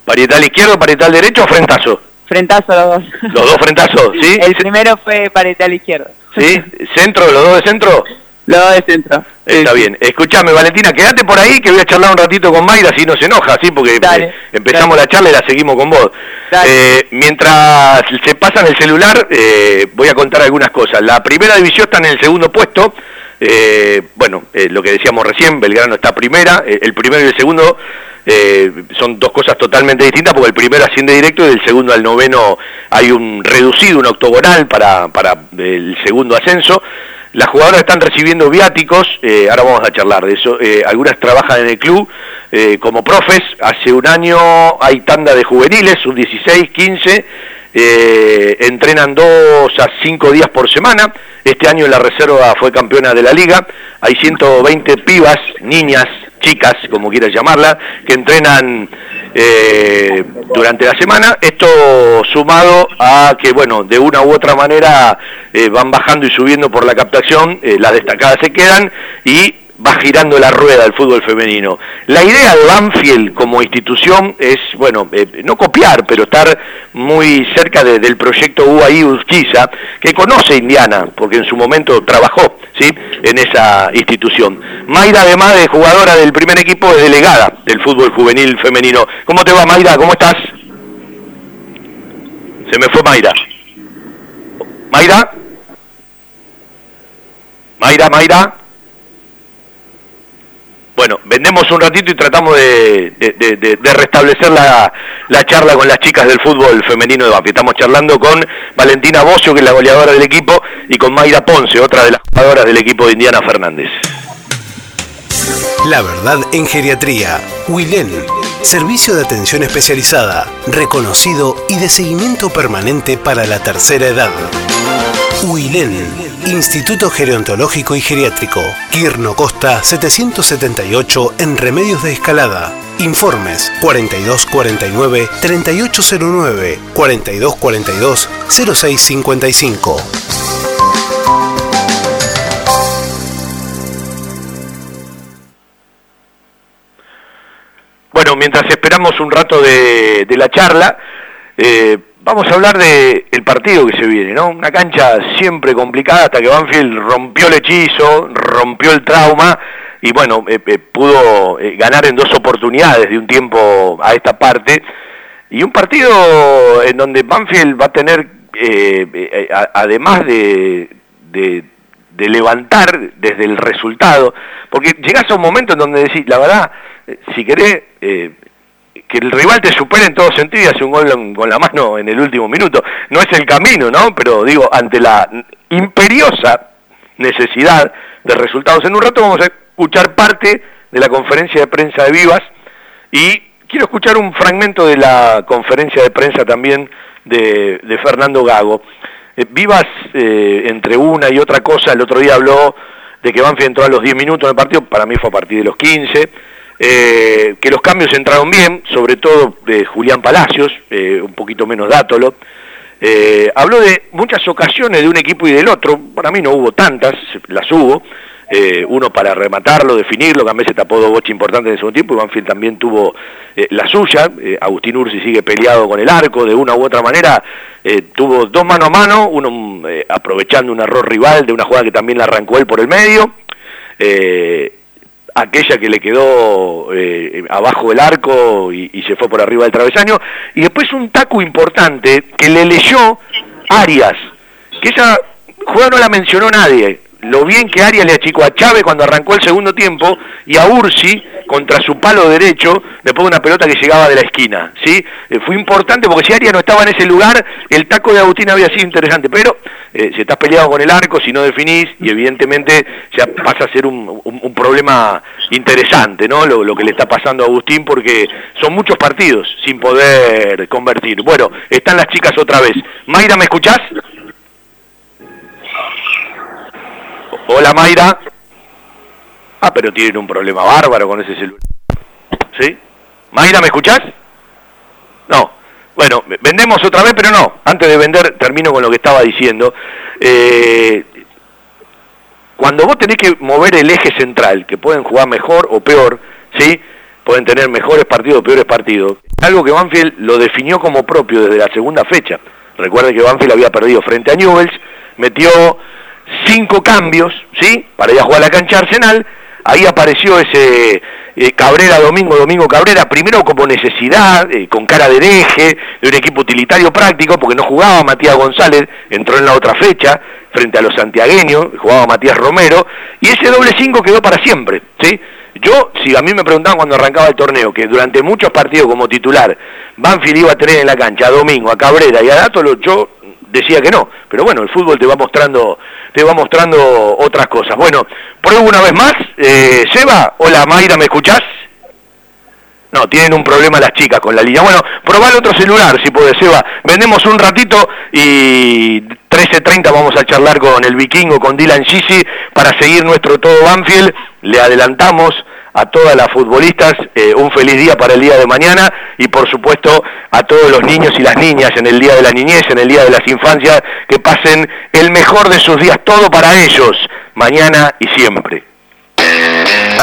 ¿Parietal izquierdo, parietal derecho o frentazo? Frentazo los dos. ¿Los dos frentazos? ¿Sí? El primero fue parietal izquierdo. ¿Sí? ¿Centro? ¿Los dos de centro? Lo de centro. Está bien. Escúchame, Valentina, quédate por ahí que voy a charlar un ratito con Mayra, si no se enoja, ¿sí? Porque eh, empezamos la charla y la seguimos con vos. Eh, mientras se pasan el celular, eh, voy a contar algunas cosas. La primera división está en el segundo puesto. bueno, lo que decíamos recién, Belgrano está primera. el primero y el segundo son dos cosas totalmente distintas porque el primero asciende directo y el segundo al noveno hay un reducido, un octogonal para, para el segundo ascenso. Las jugadoras están recibiendo viáticos, eh, ahora vamos a charlar de eso. Eh, algunas trabajan en el club eh, como profes. Hace un año hay tanda de juveniles, un 16, 15. entrenan dos a cinco días por semana. Este año la reserva fue campeona de la liga. Hay 120 pibas, niñas, chicas, como quieras llamarla, que entrenan eh, durante la semana. Esto sumado a que, bueno, de una u otra manera eh, van bajando y subiendo por la captación, eh, las destacadas se quedan y va girando la rueda del fútbol femenino. La idea de Banfield como institución es, bueno, eh, no copiar, pero estar muy cerca del proyecto UAI Urquiza, que conoce Indiana, porque en su momento trabajó ¿sí? en esa institución. Mayra, además de jugadora del primer equipo, es delegada del fútbol juvenil femenino. ¿Cómo te va, Mayra? ¿Cómo estás? Se me fue Mayra. Mayra. Mayra, Mayra. Bueno, vendemos un ratito y tratamos de, restablecer la, charla con las chicas del fútbol femenino de Banfield. Estamos charlando con Valentina Bocio, que es la goleadora del equipo, y con Mayra Ponce, otra de las jugadoras del equipo de Indiana Fernández. La verdad en geriatría. Wilén. Servicio de atención especializada, reconocido y de seguimiento permanente para la tercera edad. Wilén. Instituto Gerontológico y Geriátrico. Quirno Costa 778 en Remedios de Escalada. Informes 4249 3809 4242 0655. Bueno, mientras esperamos un rato de, la charla, eh, vamos a hablar el partido que se viene, ¿no? Una cancha siempre complicada hasta que Banfield rompió el hechizo, rompió el trauma y bueno, eh, eh, pudo ganar en dos oportunidades de un tiempo a esta parte. Y un partido en donde Banfield va a tener, además de, de levantar desde el resultado, porque llegas a un momento en donde decís, la verdad, si querés eh, que el rival te supere en todo sentido y hace un gol con la mano en el último minuto. No es el camino, ¿no? Pero digo, ante la imperiosa necesidad de resultados. En un rato vamos a escuchar parte de la conferencia de prensa de Vivas y quiero escuchar un fragmento de la conferencia de prensa también de, Fernando Gago. Eh, Vivas, eh, entre una y otra cosa, el otro día habló de que Banfield entró a los 10 minutos del partido, para mí fue a partir de los 15, eh, que los cambios entraron bien, sobre todo de Julián Palacios, eh, un poquito menos Dátolo. Eh, habló de muchas ocasiones de un equipo y del otro, para mí no hubo tantas, las hubo, uno para rematarlo, definirlo, que se tapó dos boches importantes en el segundo tiempo, y Banfield también tuvo la suya, Agustín Ursi sigue peleado con el arco, de una u otra manera, tuvo dos mano a mano, uno aprovechando un error rival de una jugada que también la arrancó él por el medio, aquella que le quedó eh, abajo del arco y, se fue por arriba del travesaño, y después un taco importante que le leyó Arias, que esa jugada no la mencionó nadie, lo bien que Arias le achicó a Chávez cuando arrancó el segundo tiempo y a Ursi contra su palo derecho después de una pelota que llegaba de la esquina. ¿sí? Eh, fue importante porque si Arias no estaba en ese lugar, el taco de Agustín había sido interesante, pero eh, si estás peleado con el arco, si no definís, y evidentemente ya pasa a ser un, problema interesante ¿no? Lo, lo, que le está pasando a Agustín porque son muchos partidos sin poder convertir. Bueno, están las chicas otra vez. Mayra, ¿me escuchás? Hola Mayra. Ah, pero tienen un problema bárbaro con ese celular. ¿Sí? Mayra, ¿me escuchás? No. Bueno, vendemos otra vez, pero no. Antes de vender, termino con lo que estaba diciendo. Eh, cuando vos tenés que mover el eje central, que pueden jugar mejor o peor, ¿sí? Pueden tener mejores partidos o peores partidos. Algo que Banfield lo definió como propio desde la segunda fecha. Recuerden que Banfield había perdido frente a Newells, metió cinco cambios, ¿sí? Para ir a jugar a la cancha Arsenal. Ahí apareció ese eh, Cabrera Domingo, Domingo Cabrera, primero como necesidad, eh, con cara de deje, de un equipo utilitario práctico, porque no jugaba Matías González, entró en la otra fecha, frente a los santiagueños, jugaba Matías Romero, y ese doble cinco quedó para siempre, ¿sí? Yo, si a mí me preguntaban cuando arrancaba el torneo, que durante muchos partidos como titular, Banfield iba a tener en la cancha a Domingo, a Cabrera y a Dátolo, yo decía que no, pero bueno, el fútbol te va mostrando, te va mostrando otras cosas. Bueno, pruebo una vez más, eh, Seba, hola Mayra, ¿me escuchás? No, tienen un problema las chicas con la línea. Bueno, probá otro celular si puede, Seba. Vendemos un ratito y 13.30 vamos a charlar con el vikingo, con Dylan Gisi, para seguir nuestro todo Banfield. Le adelantamos a todas las futbolistas eh, un feliz día para el día de mañana y por supuesto a todos los niños y las niñas en el día de la niñez, en el día de las infancias, que pasen el mejor de sus días, todo para ellos, mañana y siempre.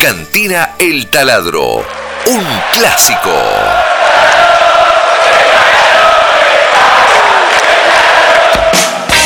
Cantina El Taladro, un clásico.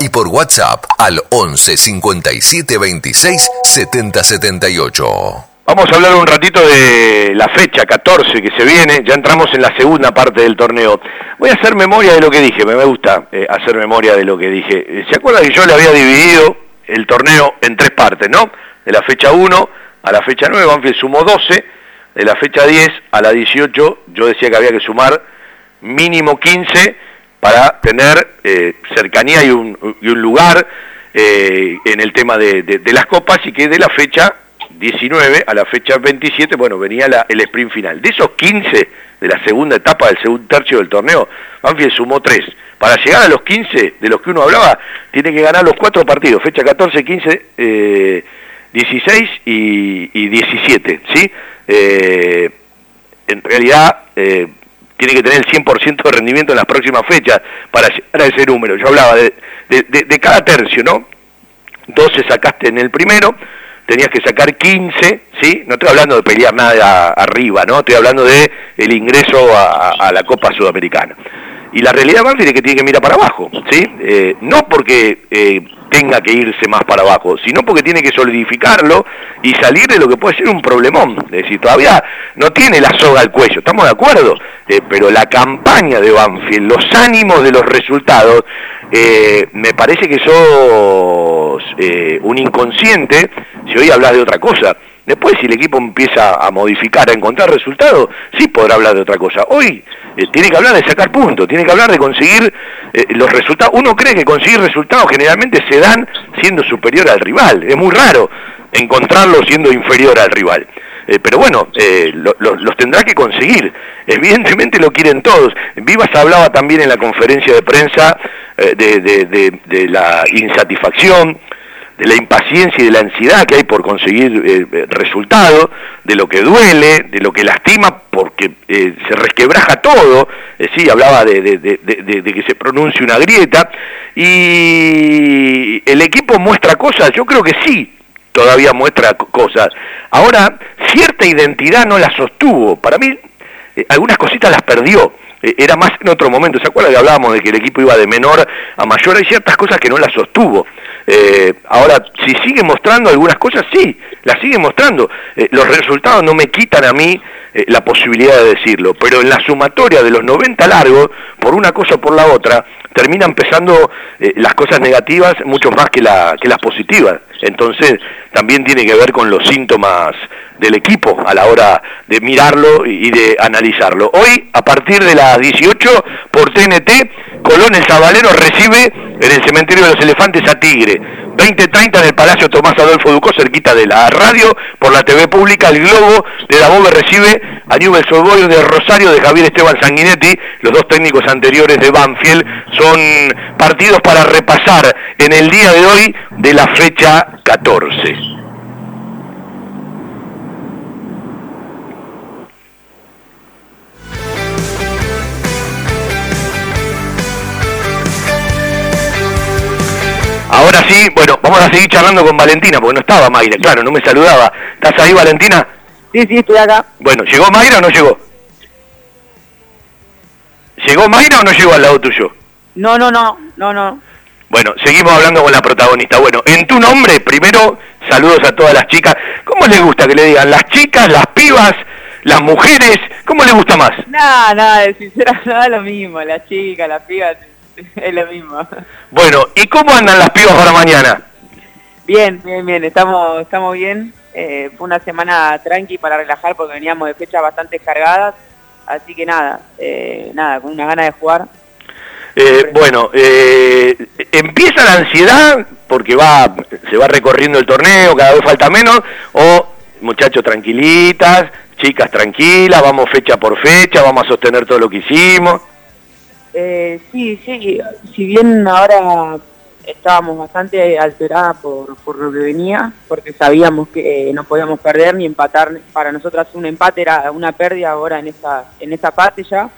y por WhatsApp al 11 57 26 70 78. Vamos a hablar un ratito de la fecha 14 que se viene, ya entramos en la segunda parte del torneo. Voy a hacer memoria de lo que dije, me gusta eh, hacer memoria de lo que dije. Eh, ¿Se acuerdan que yo le había dividido el torneo en tres partes, no? De la fecha 1 a la fecha 9, Banfield sumó 12, de la fecha 10 a la 18 yo decía que había que sumar mínimo 15 para tener eh, cercanía y un, lugar eh, en el tema de, las copas y que de la fecha 19 a la fecha 27, bueno, venía el sprint final. De esos 15 de la segunda etapa del segundo tercio del torneo, Banfield sumó 3. Para llegar a los 15 de los que uno hablaba, tiene que ganar los cuatro partidos, fecha 14, 15, 16 y, 17, ¿sí? Eh, en realidad, tiene que tener el 100% de rendimiento en las próximas fechas para llegar a ese número. Yo hablaba de, de, cada tercio, ¿no? 12 sacaste en el primero, tenías que sacar 15, ¿sí? No estoy hablando de pelear nada arriba, ¿no? Estoy hablando de el ingreso a, la Copa Sudamericana. Y la realidad, más es que tiene que mirar para abajo, ¿sí? Eh, no porque eh, tenga que irse más para abajo, sino porque tiene que solidificarlo y salir de lo que puede ser un problemón. Es decir, todavía no tiene la soga al cuello, estamos de acuerdo, eh, pero la campaña de Banfield, los ánimos de los resultados, eh, me parece que sos un inconsciente si hoy hablas de otra cosa. Después, si el equipo empieza a modificar, a encontrar resultados, sí podrá hablar de otra cosa. Hoy eh, tiene que hablar de sacar puntos, tiene que hablar de conseguir eh, los resultados. Uno cree que conseguir resultados generalmente se dan siendo superior al rival. Es muy raro encontrarlo siendo inferior al rival. Eh, pero bueno, los tendrá que conseguir. Evidentemente lo quieren todos. Vivas hablaba también en la conferencia de prensa de la insatisfacción, de la impaciencia y de la ansiedad que hay por conseguir eh, eh, resultados, de lo que duele, de lo que lastima porque eh, se resquebraja todo, sí, hablaba de, de, que se pronuncie una grieta, y el equipo muestra cosas, yo creo que sí, todavía muestra cosas. Ahora, cierta identidad no la sostuvo, para mí algunas cositas las perdió era más en otro momento. ¿Se acuerda que hablábamos de que el equipo iba de menor a mayor? Hay ciertas cosas que no las sostuvo. Eh, ahora, si sigue mostrando algunas cosas, sí, las sigue mostrando. Eh, los resultados no me quitan a mí eh, la posibilidad de decirlo, pero en la sumatoria de los 90 largos, por una cosa o por la otra, terminan pesando las cosas negativas mucho más que, la, que las positivas. Entonces, también tiene que ver con los síntomas del equipo a la hora de mirarlo y de analizarlo. Hoy, a partir de las 18, por TNT, Colón el Zabalero recibe en el cementerio de los elefantes a Tigre. 20.30 en el Palacio Tomás Adolfo Ducó, cerquita de la radio, por la TV pública, el Globo de la Bobe recibe a Newell's Old de Rosario de Javier Esteban Sanguinetti, los dos técnicos anteriores de Banfield, son partidos para repasar en el día de hoy de la fecha 14. Ahora sí, bueno, vamos a seguir charlando con Valentina, porque no estaba Mayra, claro, no me saludaba. ¿Estás ahí, Valentina? Sí, sí, estoy acá. Bueno, ¿llegó Mayra o no llegó? ¿Llegó Mayra o no llegó al lado tuyo? No, no, no, no, no. Bueno, seguimos hablando con la protagonista. Bueno, en tu nombre, primero, saludos a todas las chicas. ¿Cómo les gusta que le digan? Las chicas, las pibas, las mujeres, ¿cómo le gusta más? Nada, nada, de sincera, nada lo mismo, las chicas, las pibas, es lo mismo. Bueno, ¿y cómo andan las pibas para mañana? Bien, bien, bien, estamos, estamos bien. Eh, fue una semana tranqui para relajar porque veníamos de fechas bastante cargadas, así que nada, eh, nada, con una gana de jugar. Eh, bueno, eh, ¿empieza la ansiedad porque va se va recorriendo el torneo, cada vez falta menos? ¿O muchachos tranquilitas, chicas tranquilas, vamos fecha por fecha, vamos a sostener todo lo que hicimos? Eh, sí, sí, si bien ahora estábamos bastante alteradas por, por lo que venía, porque sabíamos que eh, no podíamos perder ni empatar, para nosotras un empate era una pérdida ahora en esta, en esta parte ya,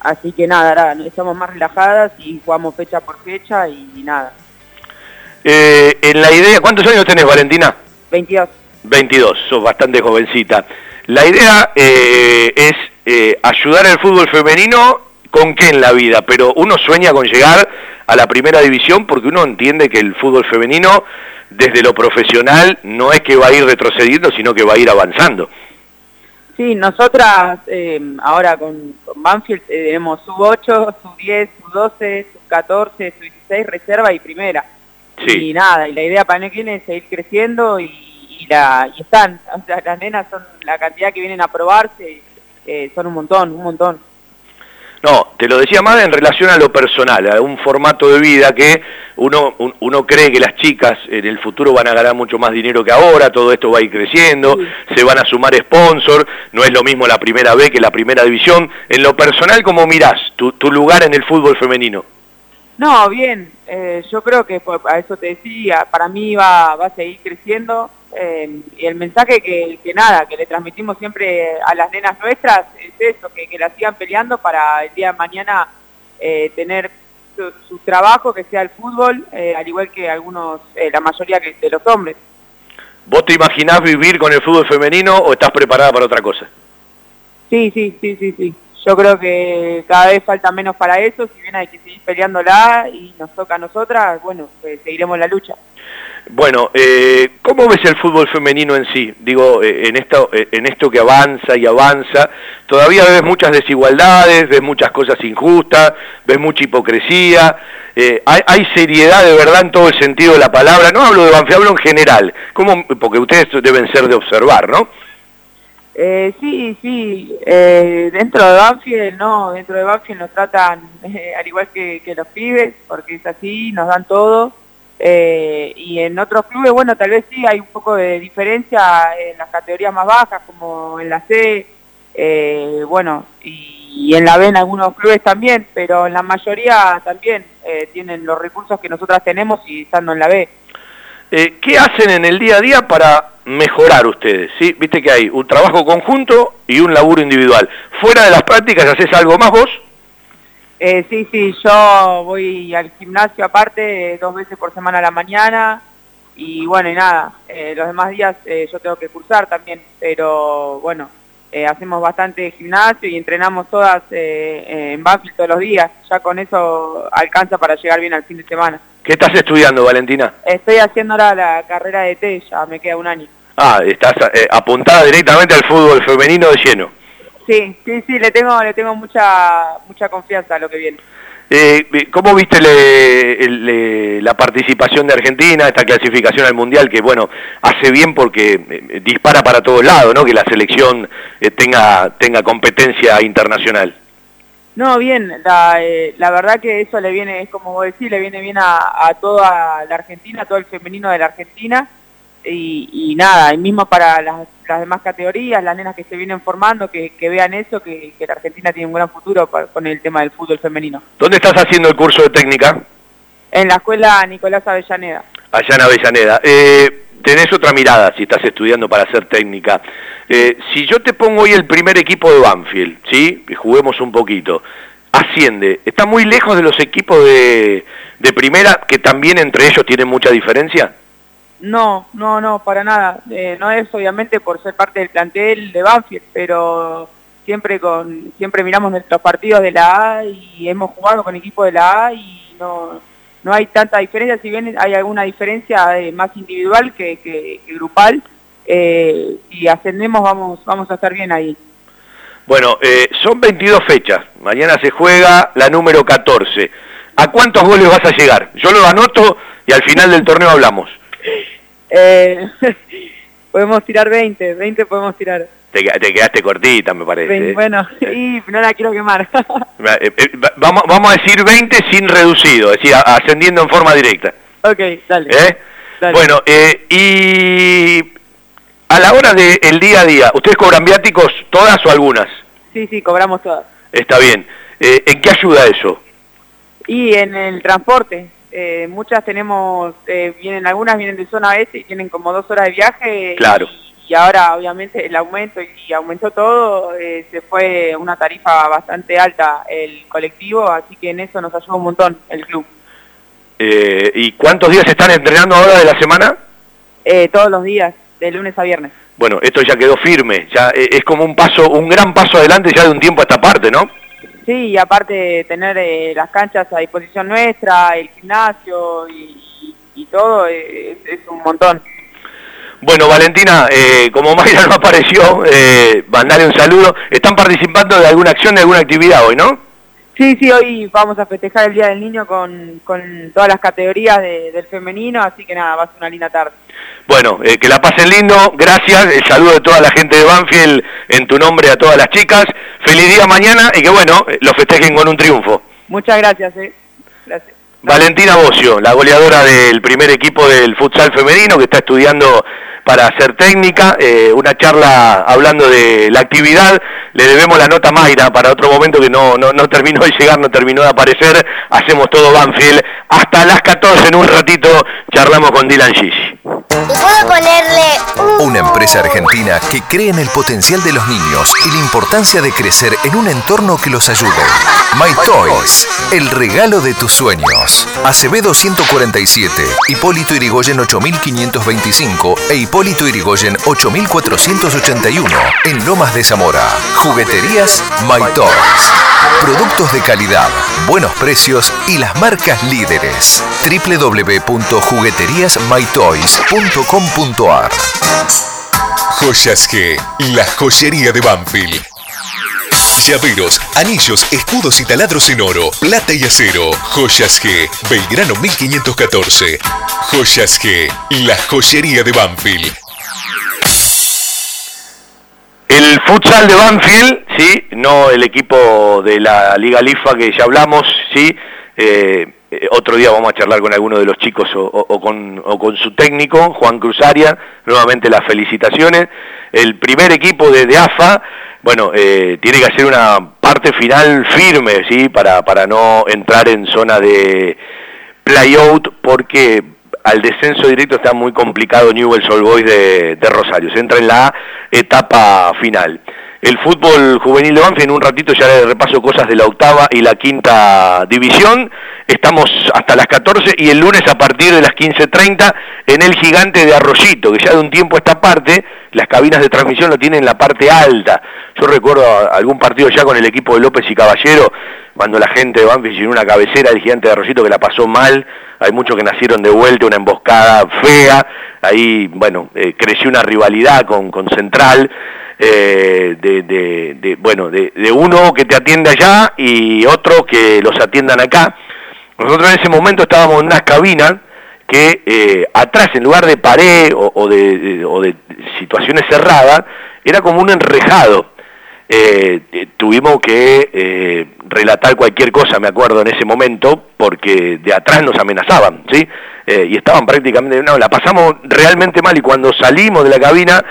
así que nada, ahora estamos más relajadas y jugamos fecha por fecha y, nada. Eh, en la idea, ¿cuántos años tenés Valentina? 22. 22, sos bastante jovencita. La idea eh, es eh, ayudar al fútbol femenino con qué en la vida, pero uno sueña con llegar a la primera división porque uno entiende que el fútbol femenino desde lo profesional no es que va a ir retrocediendo, sino que va a ir avanzando. Sí, nosotras eh, ahora con, con Banfield eh, tenemos sub 8, sub 10, sub 12, sub 14, sub 16, reserva y primera. Sí. Y nada, y la idea para viene es seguir creciendo y, y la, y están, o sea, las nenas son la cantidad que vienen a probarse, eh, son un montón, un montón. No, te lo decía más en relación a lo personal, a un formato de vida que uno, un- uno cree que las chicas en el futuro van a ganar mucho más dinero que ahora, todo esto va a ir creciendo, se van a sumar sponsor, no es lo mismo la primera B que la primera división. En lo personal, ¿cómo mirás tu, tu lugar en el fútbol femenino? No, bien, eh, yo creo que a eso te decía, para mí va, va a seguir creciendo eh, y el mensaje que, que nada, que le transmitimos siempre a las nenas nuestras es eso, que, que la sigan peleando para el día de mañana eh, tener su, su trabajo que sea el fútbol, eh, al igual que algunos, eh, la mayoría que- de los hombres. ¿Vos te imaginás vivir con el fútbol femenino o estás preparada para otra cosa? Sí, sí, sí, sí, sí. Yo creo que cada vez falta menos para eso, si bien hay que seguir peleándola y nos toca a nosotras, bueno, pues seguiremos la lucha. Bueno, eh, ¿cómo ves el fútbol femenino en sí? Digo, eh, en esto, eh, en esto que avanza y avanza, todavía ves muchas desigualdades, ves muchas cosas injustas, ves mucha hipocresía, eh, hay, hay seriedad de verdad en todo el sentido de la palabra, no hablo de Banfield, hablo en general, ¿Cómo? porque ustedes deben ser de observar, ¿no? Eh, sí, sí, dentro de Banfield, no, dentro de Banfield nos tratan al igual que, que los pibes, porque es así, nos dan todo. Eh, y en otros clubes, bueno, tal vez sí hay un poco de diferencia en las categorías más bajas, como en la C, eh, bueno, y, en la B en algunos clubes también, pero en la mayoría también eh, tienen los recursos que nosotras tenemos y estando en la B. Eh, ¿Qué hacen en el día a día para mejorar ustedes? ¿sí? Viste que hay un trabajo conjunto y un laburo individual. Fuera de las prácticas, ¿haces algo más vos? Eh, sí, sí, yo voy al gimnasio aparte eh, dos veces por semana a la mañana y bueno, y nada, eh, los demás días eh, yo tengo que cursar también, pero bueno, eh, hacemos bastante gimnasio y entrenamos todas en Banfield todos los días, ya con eso alcanza para llegar bien al fin de semana. ¿Qué estás estudiando, Valentina? Estoy haciendo ahora la carrera de T, ya me queda un año. Ah, estás apuntada directamente al fútbol femenino de lleno. Sí, sí, sí, le tengo, le tengo mucha, mucha confianza a lo que viene. Eh, ¿Cómo viste le- la participación de Argentina, esta clasificación al Mundial, que bueno, hace bien porque eh, dispara para todos lados, ¿no? Que la selección eh, tenga, tenga competencia internacional. No, bien, la, eh, la verdad que eso le viene, es como vos decís, le viene bien a, a toda la Argentina, a todo el femenino de la Argentina, y, y nada, y mismo para las, las demás categorías, las nenas que se vienen formando, que, que vean eso, que, que la Argentina tiene un gran futuro con el tema del fútbol femenino. ¿Dónde estás haciendo el curso de técnica? En la escuela Nicolás Avellaneda. Allá en Avellaneda. Eh, tenés otra mirada si estás estudiando para ser técnica. Eh, si yo te pongo hoy el primer equipo de Banfield, ¿sí? Y juguemos un poquito. Asciende. ¿Está muy lejos de los equipos de, de primera, que también entre ellos tienen mucha diferencia? No, no, no, para nada. Eh, no es obviamente por ser parte del plantel de Banfield, pero siempre con siempre miramos nuestros partidos de la A y hemos jugado con equipos de la A y no, no hay tanta diferencia, si bien hay alguna diferencia eh, más individual que, que- grupal, eh, si ascendemos vamos, vamos a estar bien ahí. Bueno, eh, son 22 fechas. Mañana se juega la número 14. ¿A cuántos goles vas a llegar? Yo lo anoto y al final del torneo hablamos. Eh, podemos tirar 20, 20 podemos tirar. Te, te quedaste cortita, me parece. ¿eh? Bueno, y no la quiero quemar. Eh, eh, va- vamos, vamos a decir 20 sin reducido, es decir, ascendiendo en forma directa. ok, dale. Dale. Bueno, eh, y a la hora del día a día, ¿ustedes cobran viáticos todas o algunas? Sí, sí, cobramos todas. Está bien. Eh, ¿En qué ayuda eso? Y en el transporte, eh, muchas tenemos, eh, vienen algunas vienen de zona oeste y tienen como dos horas de viaje. Claro. Y ahora obviamente el aumento y aumentó todo, eh, se fue una tarifa bastante alta el colectivo, así que en eso nos ayuda un montón el club. Eh, ¿Y cuántos días están entrenando ahora de la semana? Eh, todos los días, de lunes a viernes. Bueno, esto ya quedó firme, ya es como un paso, un gran paso adelante ya de un tiempo a esta parte, ¿no? Sí, y aparte tener eh, las canchas a disposición nuestra, el gimnasio y, y- todo, es, es un montón. Bueno, Valentina, eh, como Mayra no apareció, eh, mandarle un saludo. ¿Están participando de alguna acción, de alguna actividad hoy, no? Sí, sí, hoy vamos a festejar el Día del Niño con, con todas las categorías de- del femenino, así que nada, va a ser una linda tarde. Bueno, eh, que la pasen lindo, gracias, el saludo de toda la gente de Banfield en tu nombre a todas las chicas. Feliz día mañana y que bueno, eh, lo festejen con un triunfo. Muchas gracias, eh. Gracias. Valentina Bocio, la goleadora del primer equipo del futsal femenino que está estudiando para ser técnica, eh, una charla hablando de la actividad, le debemos la nota a Mayra para otro momento que no, no, no terminó de llegar, no terminó de aparecer, hacemos todo Banfield, hasta las 14 en un ratito charlamos con Dylan Gigi. ¿Puedo ponerle un... Una empresa argentina que cree en el potencial de los niños y la importancia de crecer en un entorno que los ayude. My Toys, el regalo de tus sueños. Acevedo 147, Hipólito Irigoyen 8525 e Hipólito Irigoyen 8481 en Lomas de Zamora. Jugueterías My Toys. Productos de calidad, buenos precios y las marcas líderes. www.jugueteriasmytoys.com.ar Joyas G, la joyería de Banfield. Llaveros, anillos, escudos y taladros en oro, plata y acero. Joyas G, Belgrano 1514. Joyas G, la joyería de Banfield. El futsal de Banfield, sí, no el equipo de la Liga Lifa que ya hablamos, sí. eh, otro día vamos a charlar con alguno de los chicos o, con, su técnico, Juan Cruzaria. Nuevamente las felicitaciones. El primer equipo de AFA, bueno, eh, tiene que hacer una parte final firme, sí, para, para no entrar en zona de playout porque al descenso directo está muy complicado Newell's Old Boys de, de Rosario. Se entra en la etapa final. El fútbol juvenil de Banfield, en un ratito ya le repaso cosas de la octava y la quinta división. Estamos hasta las 14 y el lunes a partir de las 15.30 en el gigante de Arroyito, que ya de un tiempo a esta parte, las cabinas de transmisión lo tienen en la parte alta. Yo recuerdo algún partido ya con el equipo de López y Caballero, cuando la gente de Banfield llenó una cabecera del gigante de Arroyito que la pasó mal, hay muchos que nacieron de vuelta, una emboscada fea, ahí, bueno, eh, creció una rivalidad con, con Central, eh, de, de- bueno, de, de uno que te atiende allá y otro que los atiendan acá. Nosotros en ese momento estábamos en unas cabinas que eh, atrás, en lugar de pared o, o de, de- o de situaciones cerradas, era como un enrejado. Eh, eh, tuvimos que eh, relatar cualquier cosa, me acuerdo, en ese momento, porque de atrás nos amenazaban, ¿sí? Eh, y estaban prácticamente, no, la pasamos realmente mal y cuando salimos de la cabina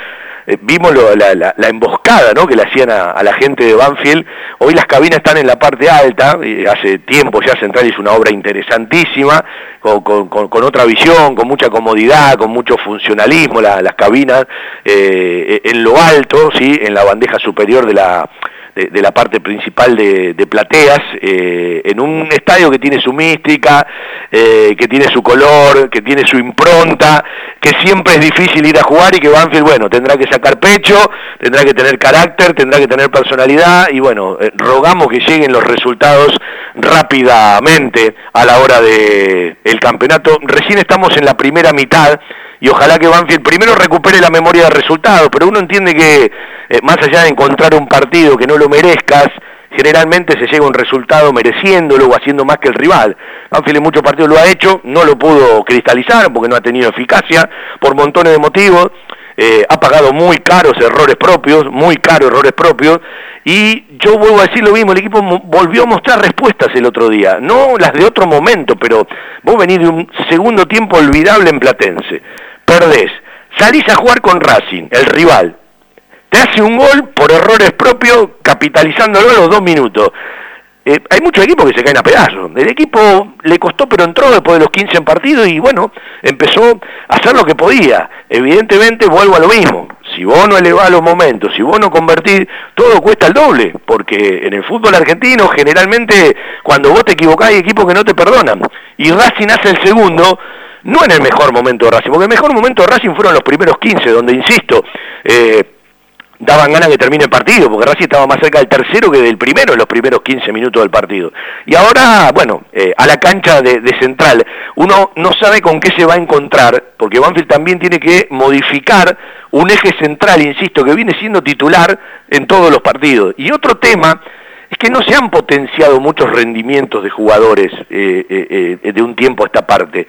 eh, vimos lo- la, la- emboscada ¿no? que le hacían a, la gente de Banfield. Hoy las cabinas están en la parte alta, hace tiempo ya Central hizo una obra interesantísima, con otra visión, con mucha comodidad, con mucho funcionalismo, la- las cabinas eh, en lo alto, ¿sí? en la bandeja superior de la, de, de la parte principal de, de plateas, eh, en un estadio que tiene su mística, eh, que tiene su color, que tiene su impronta, que siempre es difícil ir a jugar y que Banfield, bueno, tendrá que sacar pecho, tendrá que tener carácter, tendrá que tener personalidad y bueno, eh, rogamos que lleguen los resultados rápidamente a la hora del el campeonato. Recién estamos en la primera mitad y ojalá que Banfield primero recupere la memoria de resultados, pero uno entiende que eh, más allá de encontrar un partido que no lo merezcas, generalmente se llega a un resultado mereciéndolo o haciendo más que el rival. Banfield en muchos partidos lo ha hecho, no lo pudo cristalizar porque no ha tenido eficacia por montones de motivos. Eh, ha pagado muy caros errores propios, muy caros errores propios, y yo vuelvo a decir lo mismo, el equipo volvió a mostrar respuestas el otro día, no las de otro momento, pero vos venís de un segundo tiempo olvidable en Platense, perdés, salís a jugar con Racing, el rival, te hace un gol por errores propios, capitalizándolo a los dos minutos. Eh, hay muchos equipos que se caen a pedazos. El equipo le costó, pero entró después de los 15 en partido y bueno, empezó a hacer lo que podía. Evidentemente, vuelvo a lo mismo. Si vos no elevás los momentos, si vos no convertís, todo cuesta el doble, porque en el fútbol argentino generalmente cuando vos te equivocás hay equipos que no te perdonan. Y Racing hace el segundo, no en el mejor momento de Racing, porque el mejor momento de Racing fueron los primeros 15, donde, insisto, eh, daban ganas que termine el partido, porque Racing estaba más cerca del tercero que del primero en los primeros 15 minutos del partido. Y ahora, bueno, eh, a la cancha de, central, uno no sabe con qué se va a encontrar, porque Banfield también tiene que modificar un eje central, insisto, que viene siendo titular en todos los partidos. Y otro tema es que no se han potenciado muchos rendimientos de jugadores eh, eh, de un tiempo a esta parte.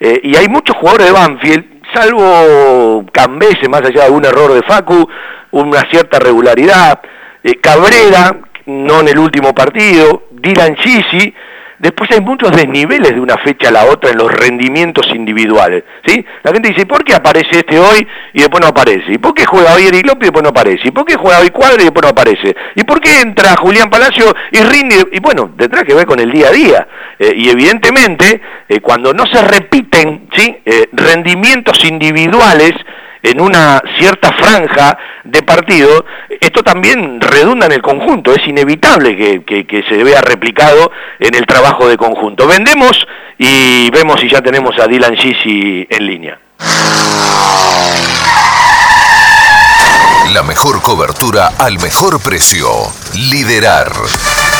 Y hay muchos jugadores de Banfield, salvo Cambese, más allá de un error de Facu, una cierta regularidad. Eh, Cabrera, no en el último partido, Dylan Chisi, después hay muchos desniveles de una fecha a la otra en los rendimientos individuales. ¿sí? La gente dice, ¿por qué aparece este hoy y después no aparece? ¿Y por qué juega hoy Eric López y después no aparece? ¿Y por qué juega hoy Cuadra y después no aparece? ¿Y por qué entra Julián Palacio y rinde? Y bueno, detrás que ver con el día a día. Eh, y evidentemente, eh, cuando no se repiten ¿sí? rendimientos individuales, en una cierta franja de partido, esto también redunda en el conjunto, es inevitable que, se vea replicado en el trabajo de conjunto. Vendemos y vemos si ya tenemos a Dylan Gisi en línea. La mejor cobertura al mejor precio. Liderar.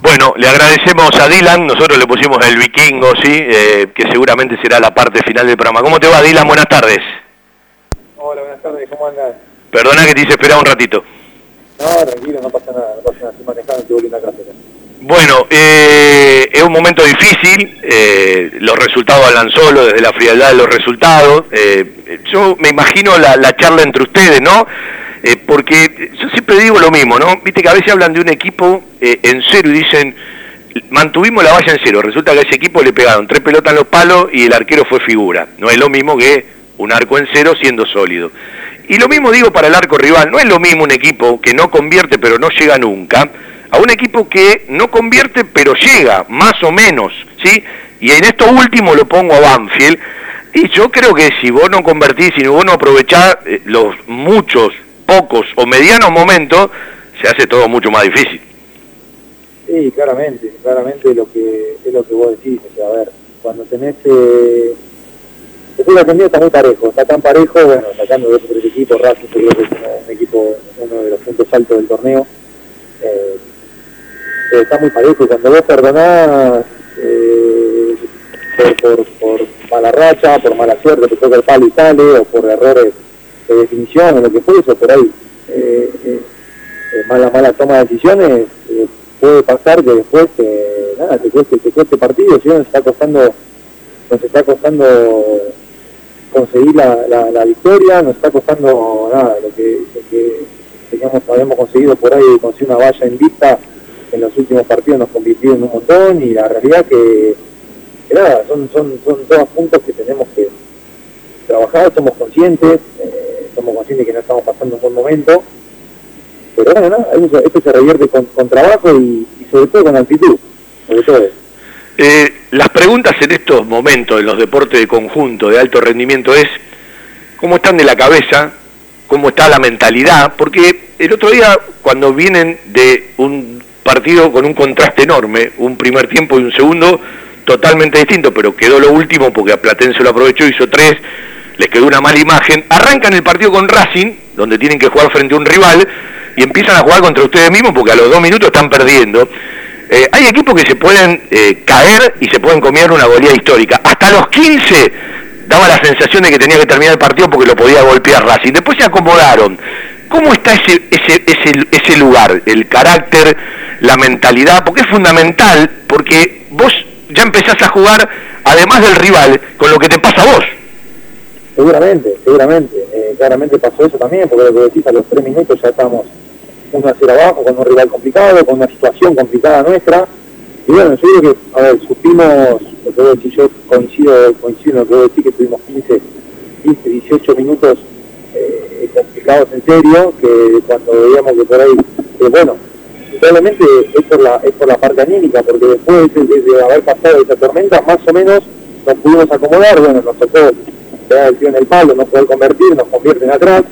Bueno, le agradecemos a Dylan, nosotros le pusimos el vikingo, ¿sí? Eh, que seguramente será la parte final del programa. ¿Cómo te va, Dylan? Buenas tardes. Hola, buenas tardes, ¿cómo andas? Perdona que te hice esperar un ratito. No, tranquilo, no pasa nada, no pasa nada, estoy manejando, estoy volviendo a casa. Bueno, eh, es un momento difícil, eh, los resultados hablan solo, desde la frialdad de los resultados. Eh, yo me imagino la, la charla entre ustedes, ¿no? Eh, porque yo siempre digo lo mismo, ¿no? Viste que a veces hablan de un equipo eh, en cero y dicen, mantuvimos la valla en cero, resulta que a ese equipo le pegaron tres pelotas en los palos y el arquero fue figura. No es lo mismo que un arco en cero siendo sólido. Y lo mismo digo para el arco rival, no es lo mismo un equipo que no convierte pero no llega nunca, a un equipo que no convierte pero llega, más o menos, ¿sí? Y en esto último lo pongo a Banfield, y yo creo que si vos no convertís, si vos no aprovechás eh, los muchos pocos o medianos momentos, se hace todo mucho más difícil. Sí, claramente, claramente lo que es lo que vos decís, o sea, a ver, cuando tenés eh, el argentino está muy parejo, está tan parejo, bueno, sacando dos o tres equipos, Racing creo que es un equipo, uno de los puntos altos del torneo, eh, está muy parejo, y cuando vos perdonás eh, por, por, por mala racha, por mala suerte, te toca el palo y sale, o por errores de definición o lo que fuese, por ahí eh, eh, eh, mala mala toma de decisiones, puede pasar que después nada, te cueste, te cueste partido, si nos está costando, nos está costando conseguir la, la, victoria, nos está costando nada, lo que, lo que digamos, habíamos conseguido por ahí, conseguir una valla en vista en los últimos partidos nos convirtió en un montón y la realidad que, nada, son, son, son todos puntos que tenemos que trabajar, somos conscientes, somos conscientes que no estamos pasando un buen momento, pero bueno, esto se revierte con, trabajo y, sobre todo con actitud, sobre todo. Eh, las preguntas en estos momentos en los deportes de conjunto de alto rendimiento es cómo están de la cabeza, cómo está la mentalidad, porque el otro día cuando vienen de un partido con un contraste enorme, un primer tiempo y un segundo totalmente distinto, pero quedó lo último porque a Platense lo aprovechó, hizo tres, les quedó una mala imagen, arrancan el partido con Racing, donde tienen que jugar frente a un rival, y empiezan a jugar contra ustedes mismos porque a los dos minutos están perdiendo. Eh, hay equipos que se pueden eh, caer y se pueden comer una goleada histórica. Hasta los 15 daba la sensación de que tenía que terminar el partido porque lo podía golpear Racing. Después se acomodaron. ¿Cómo está ese, ese, ese, ese lugar, el carácter, la mentalidad? Porque es fundamental, porque vos ya empezás a jugar, además del rival, con lo que te pasa a vos. Seguramente, seguramente. Eh, claramente pasó eso también, porque lo que decís, a los tres minutos ya estamos 1 a 0 abajo, con un rival complicado, con una situación complicada nuestra. Y bueno, yo creo que, a ver, supimos, lo que yo coincido, coincido en lo que decir, que tuvimos 15, 15 18 minutos eh, complicados en serio, que cuando veíamos que por ahí, que bueno, probablemente es por la, es por la parte anímica, porque después de, haber pasado esa tormenta, más o menos nos pudimos acomodar, bueno, nos tocó pegar el tío en el palo, no poder convertir, nos convierten atrás,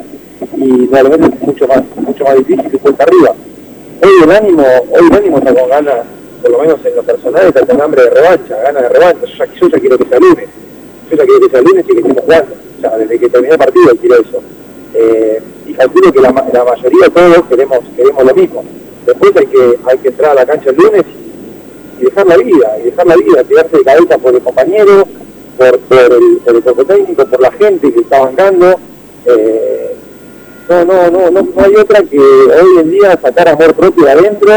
y realmente es mucho más, mucho más difícil que cuesta arriba. Hoy el ánimo, hoy el ánimo está con ganas, por lo menos en lo personal, está con hambre de revancha, ganas de revancha. Yo ya, yo quiero que sea lunes. Yo ya quiero que sea lunes y que estemos jugando. O sea, desde que terminé el partido quiero eso. Eh, y calculo que la, la mayoría de todos queremos, queremos lo mismo. Después hay que, hay que entrar a la cancha el lunes y, dejar la vida, y dejar la vida, tirarse de cabeza por el compañero, por, el, por el cuerpo técnico, por la gente que está bancando. Eh, no, no, no, no, no hay otra que hoy en día sacar amor propio de adentro,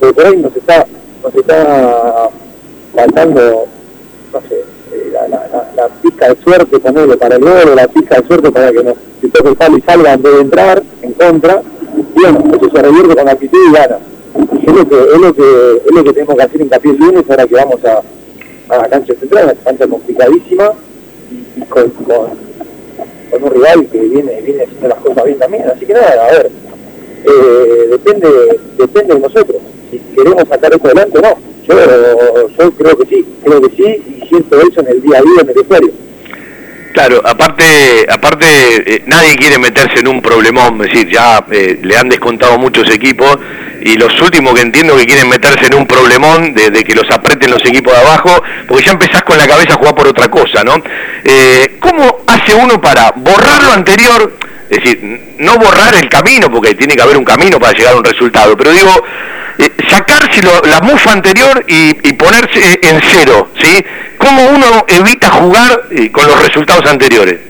porque por ahí nos está, nos está faltando, no sé, eh, la, la, de suerte ponerle para el gol, la pizca de suerte para que nos si toque el palo y salga de entrar en contra, bueno, eso se revierte con actitud y ganas. Es lo que, es lo que, es lo que tenemos que hacer hincapié el lunes ahora que vamos a, a la cancha central, una cancha complicadísima y, con con un rival que viene, viene haciendo las cosas bien también. Así que nada, a ver, eh, depende, depende de nosotros. Si queremos sacar esto adelante o no. Yo, yo creo que sí, creo que sí, y siento eso en el día a día en el usuario. Claro, aparte, aparte eh, nadie quiere meterse en un problemón, es decir, ya eh, le han descontado muchos equipos y los últimos que entiendo que quieren meterse en un problemón de, que los apreten los equipos de abajo, porque ya empezás con la cabeza a jugar por otra cosa, ¿no? Eh, ¿Cómo hace uno para borrar lo anterior? Es decir, no borrar el camino, porque tiene que haber un camino para llegar a un resultado, pero digo, eh, sacarse la mufa anterior y, ponerse en cero, ¿sí? ¿Cómo uno evita jugar eh, con los resultados anteriores?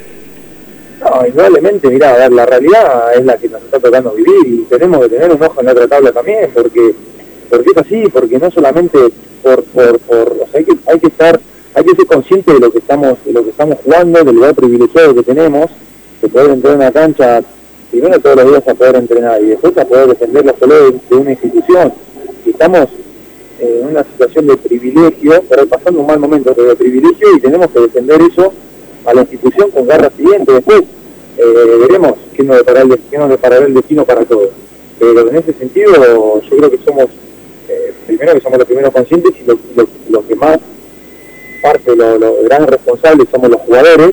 No, indudablemente, mira, ver, la realidad es la que nos está tocando vivir y tenemos que tener un ojo en otra tabla también, porque porque es así, porque no solamente por, por, por o sea, hay que, hay que estar, hay que ser consciente de lo que estamos, de lo que estamos jugando, del lugar privilegiado que tenemos, de poder entrar en una cancha primero todos los días a poder entrenar y después a poder defender la salud de, una institución. Y estamos en una situación de privilegio, pero pasando un mal momento de privilegio y tenemos que defender eso a la institución con garra siguiente. Después eh, veremos qué nos, deparará el, qué nos el destino para todos. Pero en ese sentido yo creo que somos, eh, primero que somos los primeros conscientes y lo, que más parte, los lo grandes responsables somos los jugadores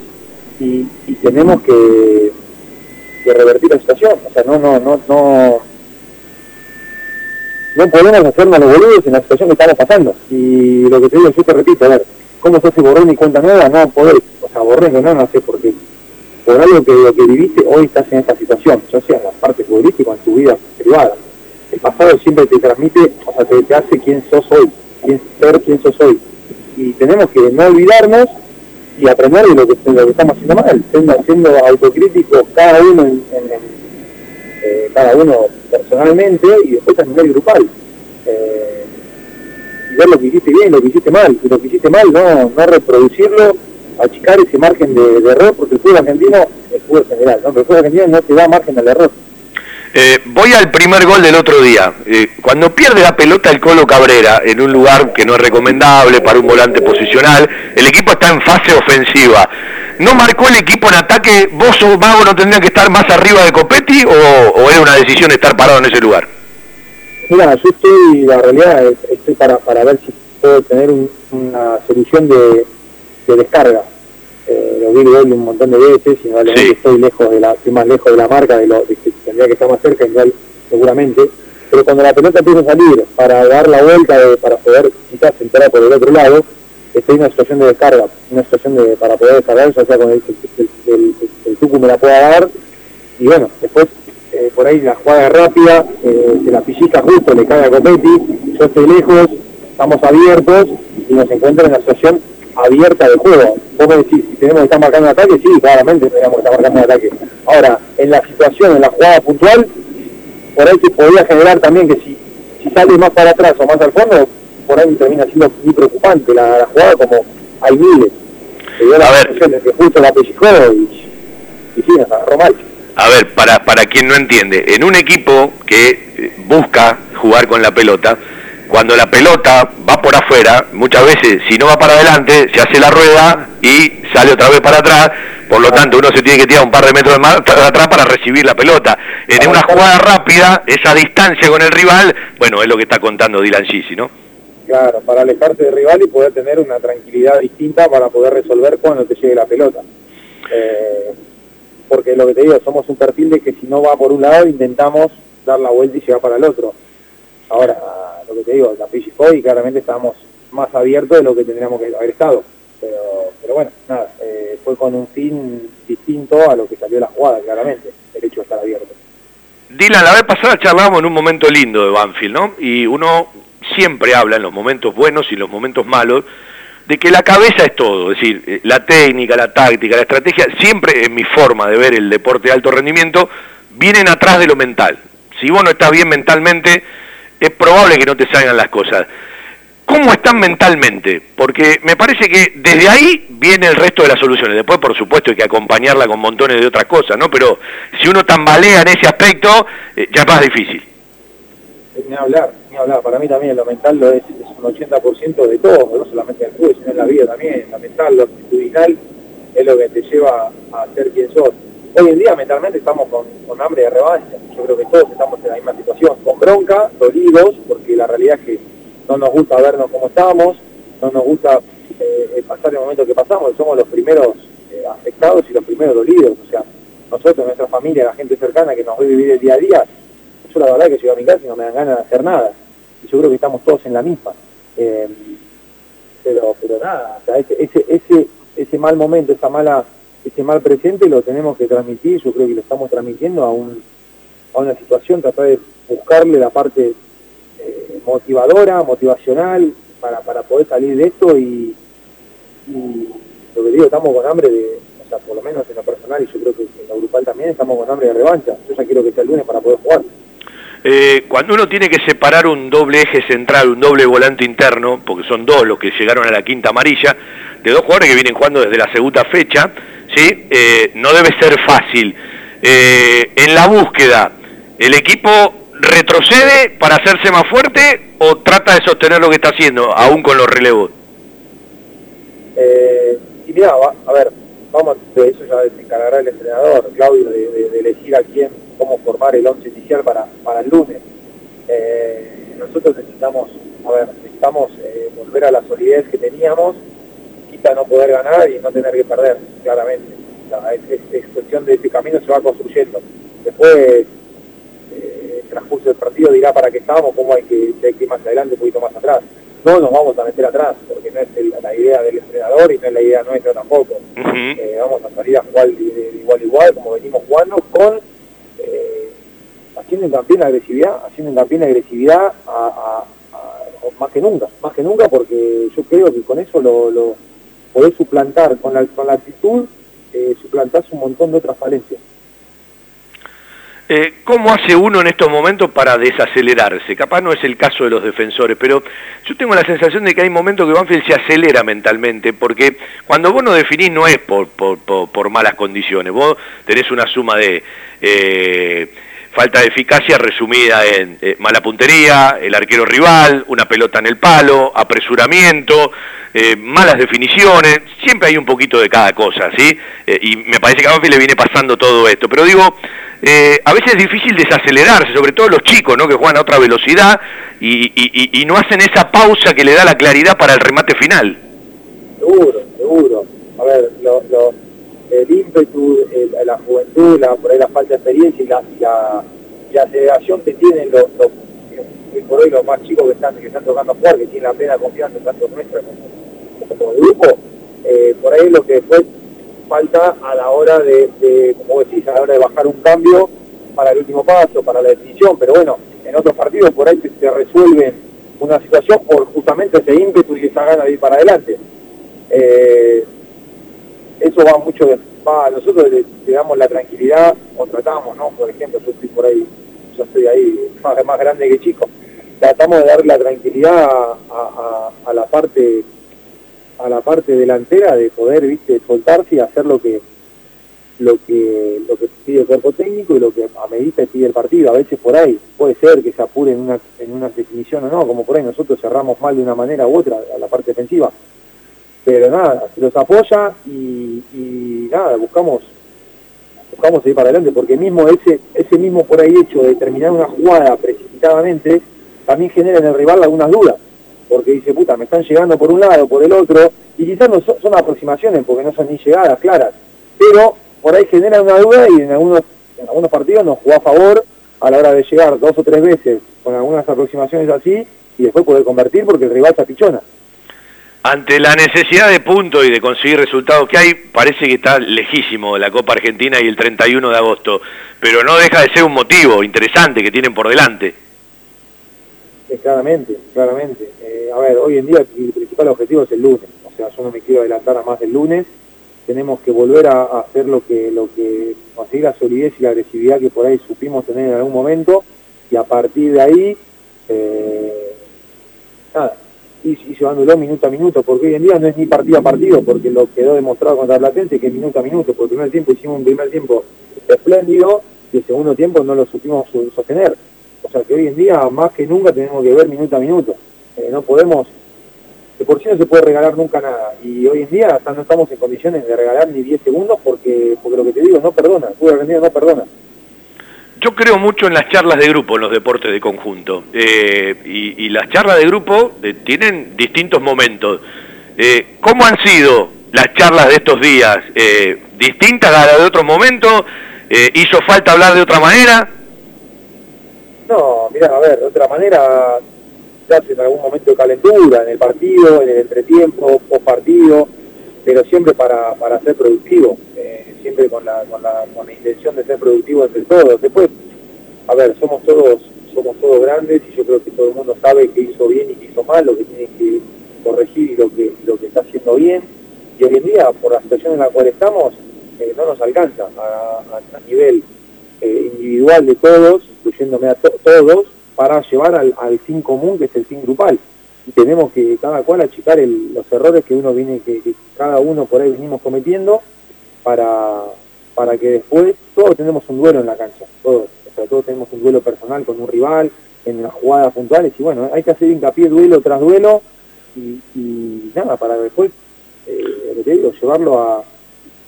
y tenemos que de revertir la situación. O sea, no, no, no, no, no podemos hacernos los boludos en la situación que estamos pasando. Y lo que te digo, yo te repito, a ver, ¿cómo se hace borrón y cuenta nueva? No podés, o sea, borré no, no sé por qué. Por algo que lo que viviste, hoy estás en esta situación, ya sea en la parte futbolística o en tu vida privada. El pasado siempre te transmite, o sea, te, te hace quién sos hoy, quién ser quién sos hoy. Y tenemos que no olvidarnos y aprender de lo que, estamos haciendo mal, siendo, siendo autocríticos cada uno eh, cada uno personalmente y después a nivel grupal. Eh, y ver lo que hiciste bien, lo que hiciste mal, y lo que hiciste mal no, no reproducirlo, achicar ese margen de, error, porque el fútbol argentino, el fútbol general, ¿no? el fútbol argentino no te da margen al error. Eh, voy al primer gol del otro día. Eh, cuando pierde la pelota el Colo Cabrera en un lugar que no es recomendable para un volante posicional, el equipo está en fase ofensiva. ¿No marcó el equipo en ataque? ¿Vos o Mago no tendrían que estar más arriba de Copetti o, era una decisión estar parado en ese lugar? Mira, yo estoy, la realidad, estoy para, para ver si, puedo tener un- una solución de, de descarga. Eh, lo vi gol un montón de veces y estoy lejos de la, estoy más lejos de la marca de lo de que tendría que estar más cerca, igual seguramente. Pero cuando la pelota empieza a salir para dar la vuelta, de- para poder quizás entrar por el otro lado, estoy en una situación de descarga, una situación de, para poder descargar, ya sea con el, el, el, el- Tucu me la pueda dar, y bueno, después eh, por ahí la jugada rápida, eh, se la pellizca justo, le cae a Copetti, yo estoy lejos, estamos abiertos y nos encuentra en la situación abierta de juego. Vos me decís, si tenemos que estar marcando ataque, sí, claramente tenemos que estar marcando ataque. Ahora, en la situación, en la jugada puntual, por ahí se podría generar también que si, si sale más para atrás o más al fondo, por ahí termina siendo muy preocupante la, la jugada como hay miles. Se dio la sensación de que justo la pellizcó y, y sí, nos agarró mal. A ver, para, para quien no entiende, en un equipo que busca jugar con la pelota, cuando la pelota va por afuera, muchas veces si no va para adelante, se hace la rueda y sale otra vez para atrás, por lo tanto uno se tiene que tirar un par de metros de más atrás para recibir la pelota. En una jugada rápida, esa distancia con el rival, bueno, es lo que está contando Dylan Gisi, ¿no? Claro, para alejarse del rival y poder tener una tranquilidad distinta para poder resolver cuando te llegue la pelota. Eh, porque lo que te digo, somos un perfil de que si no va por un lado intentamos dar la vuelta y llegar para el otro. Ahora, lo que te digo, la pellizcó y claramente estábamos más abiertos de lo que tendríamos que haber estado. Pero, pero bueno, nada, eh, fue con un fin distinto a lo que salió la jugada, claramente, el hecho de estar abierto. Dylan, la vez pasada charlábamos en un momento lindo de Banfield, ¿no? Y uno siempre habla en los momentos buenos y los momentos malos de que la cabeza es todo, es decir, eh, la técnica, la táctica, la estrategia, siempre en mi forma de ver el deporte de alto rendimiento, vienen atrás de lo mental. Si vos no estás bien mentalmente, es probable que no te salgan las cosas. ¿Cómo están mentalmente? Porque me parece que desde ahí viene el resto de las soluciones. Después, por supuesto, hay que acompañarla con montones de otras cosas, ¿no? Pero si uno tambalea en ese aspecto, eh, ya es más difícil. Ni hablar, ni hablar. Para mí también lo mental lo es, es un 80% de todo, no solamente en el fútbol, sino en la vida también. Lo mental, lo actitudinal es lo que te lleva a ser quien sos. Hoy en día mentalmente estamos con, con hambre de revancha. Yo creo que todos estamos en la misma situación, con bronca, dolidos, porque la realidad es que no nos gusta vernos como estamos, no nos gusta eh, pasar el momento que pasamos, somos los primeros eh, afectados y los primeros dolidos. O sea, nosotros, nuestra familia, la gente cercana que nos ve vivir el día a día, yo la verdad que llego a mi casa y no me dan ganas de hacer nada. Y yo creo que estamos todos en la misma. Eh, pero, pero nada, o sea, ese, ese, ese mal momento, esa mala, ese mal presente lo tenemos que transmitir, yo creo que lo estamos transmitiendo a, un, a una situación, tratar de buscarle la parte eh, motivadora, motivacional, para, poder salir de esto y, y lo que digo, estamos con hambre de, o sea, por lo menos en lo personal y yo creo que en lo grupal también estamos con hambre de revancha. Yo ya quiero que sea el lunes para poder jugar. Eh, cuando uno tiene que separar un doble eje central, un doble volante interno, porque son dos los que llegaron a la quinta amarilla, de dos jugadores que vienen jugando desde la segunda fecha, Eh, no debe ser fácil. Eh, en la búsqueda, ¿el equipo retrocede para hacerse más fuerte o trata de sostener lo que está haciendo, aún con los relevos? Eh, y mira, a ver, vamos, de eso ya se encargará el entrenador, Claudio, de, elegir a quién, cómo formar el once inicial para, para el lunes. Eh, nosotros necesitamos, a ver, necesitamos volver a la solidez que teníamos, no poder ganar y no tener que perder, claramente. O sea, es, es- es cuestión de ese camino se va construyendo. Después, eh, el transcurso del partido dirá para qué estamos, cómo hay que, si hay que ir más adelante, un poquito más atrás. No nos vamos a meter atrás, porque no es el- la idea del entrenador y no es la idea nuestra tampoco. Eh, vamos a salir a jugar de, de- de igual a igual, como venimos jugando, con eh, haciendo hincapié en agresividad, haciendo hincapié en agresividad a, a- a- o más que nunca, más que nunca, porque yo creo que con eso lo, lo podés suplantar, con la, con la actitud, eh, suplantás un montón de otras falencias. Eh, ¿Cómo hace uno en estos momentos para desacelerarse? Capaz no es el caso de los defensores, pero yo tengo la sensación de que hay momentos que Banfield se acelera mentalmente, porque cuando vos no definís no es por, por, por- malas condiciones, vos tenés una suma de eh, falta de eficacia resumida en eh, mala puntería, el arquero rival, una pelota en el palo, apresuramiento, eh, malas definiciones, siempre hay un poquito de cada cosa, ¿sí? Eh, y me parece que a Banfield le viene pasando todo esto. Pero digo, a veces es difícil desacelerarse, sobre todo los chicos, ¿no? Que juegan a otra velocidad y, y no hacen esa pausa que le da la claridad para el remate final. Seguro, seguro. A ver, lo, lo el ímpetu, la juventud, la, por ahí la falta de experiencia y la, la, aceleración que tienen los, los, por hoy los más chicos que están, que están tocando jugar, que tienen la plena confianza tanto nuestra como, como grupo, eh, por ahí lo que después falta a la hora de, como decís, a la hora de bajar un cambio para el último paso, para la decisión, pero bueno, en otros partidos por ahí se, resuelven una situación por justamente ese ímpetu y esa gana de ir para adelante. Eh, eso va mucho de, va, nosotros le, damos la tranquilidad o tratamos, ¿no? Por ejemplo, yo estoy por ahí, yo estoy ahí más, más grande que chico, tratamos de dar la tranquilidad a, la parte a la parte delantera de poder, viste, soltarse y hacer lo que lo que lo que pide el cuerpo técnico y lo que a medida pide el partido. A veces por ahí puede ser que se apure en una, en una definición o no, como por ahí nosotros cerramos mal de una manera u otra a la parte defensiva pero nada, se los apoya y, nada, buscamos buscamos seguir para adelante, porque mismo ese, ese mismo por ahí hecho de terminar una jugada precipitadamente, también genera en el rival algunas dudas, porque dice, puta, me están llegando por un lado, por el otro, y quizás no son, aproximaciones, porque no son ni llegadas claras, pero por ahí genera una duda y en algunos, en algunos partidos nos jugó a favor a la hora de llegar dos o tres veces con algunas aproximaciones así, y después poder convertir porque el rival se apichona ante la necesidad de puntos y de conseguir resultados que hay, parece que está lejísimo la Copa Argentina y el 31 de agosto, pero no deja de ser un motivo interesante que tienen por delante. claramente, claramente. Eh, a ver, hoy en día el principal objetivo es el lunes, o sea, yo no me quiero adelantar a más del lunes, tenemos que volver a, hacer lo que, lo que conseguir la solidez y la agresividad que por ahí supimos tener en algún momento, y a partir de ahí, eh, nada, y, llevándolo minuto a minuto, porque hoy en día no es ni partido a partido, porque lo quedó demostrado contra la gente que minuto a minuto, por el primer tiempo hicimos un primer tiempo espléndido y el segundo tiempo no lo supimos sostener. O sea que hoy en día más que nunca tenemos que ver minuto a minuto. Eh, no podemos, de por sí no se puede regalar nunca nada. Y hoy en día hasta no estamos en condiciones de regalar ni 10 segundos porque, porque lo que te digo no perdona, el Argentina no perdona. Yo creo mucho en las charlas de grupo en los deportes de conjunto. Eh, y, las charlas de grupo eh, tienen distintos momentos. Eh, ¿Cómo han sido las charlas de estos días? ¿Distintas a las de otros momentos? ¿Hizo falta hablar de otra manera? No, mira, a ver, de otra manera hace en algún momento de calentura, en el partido, en el entretiempo, post partido, pero siempre para, para ser productivo siempre con la, con la, con la intención de ser productivo entre todos. Después, a ver, somos todos somos todos grandes y yo creo que todo el mundo sabe que hizo bien y que hizo mal, lo que tiene que corregir y lo que, lo que está haciendo bien. Y hoy en día, por la situación en la cual estamos, eh, no nos alcanza a, nivel eh, individual de todos, incluyéndome a todos, para llevar al, fin común, que es el fin grupal. Y tenemos que cada cual achicar los errores que uno viene, que, cada uno por ahí venimos cometiendo para, para que después todos tenemos un duelo en la cancha, todos, o sea, todos tenemos un duelo personal con un rival, en las jugadas puntuales, y bueno, hay que hacer hincapié duelo tras duelo, y, nada, para después, eh, llevarlo a,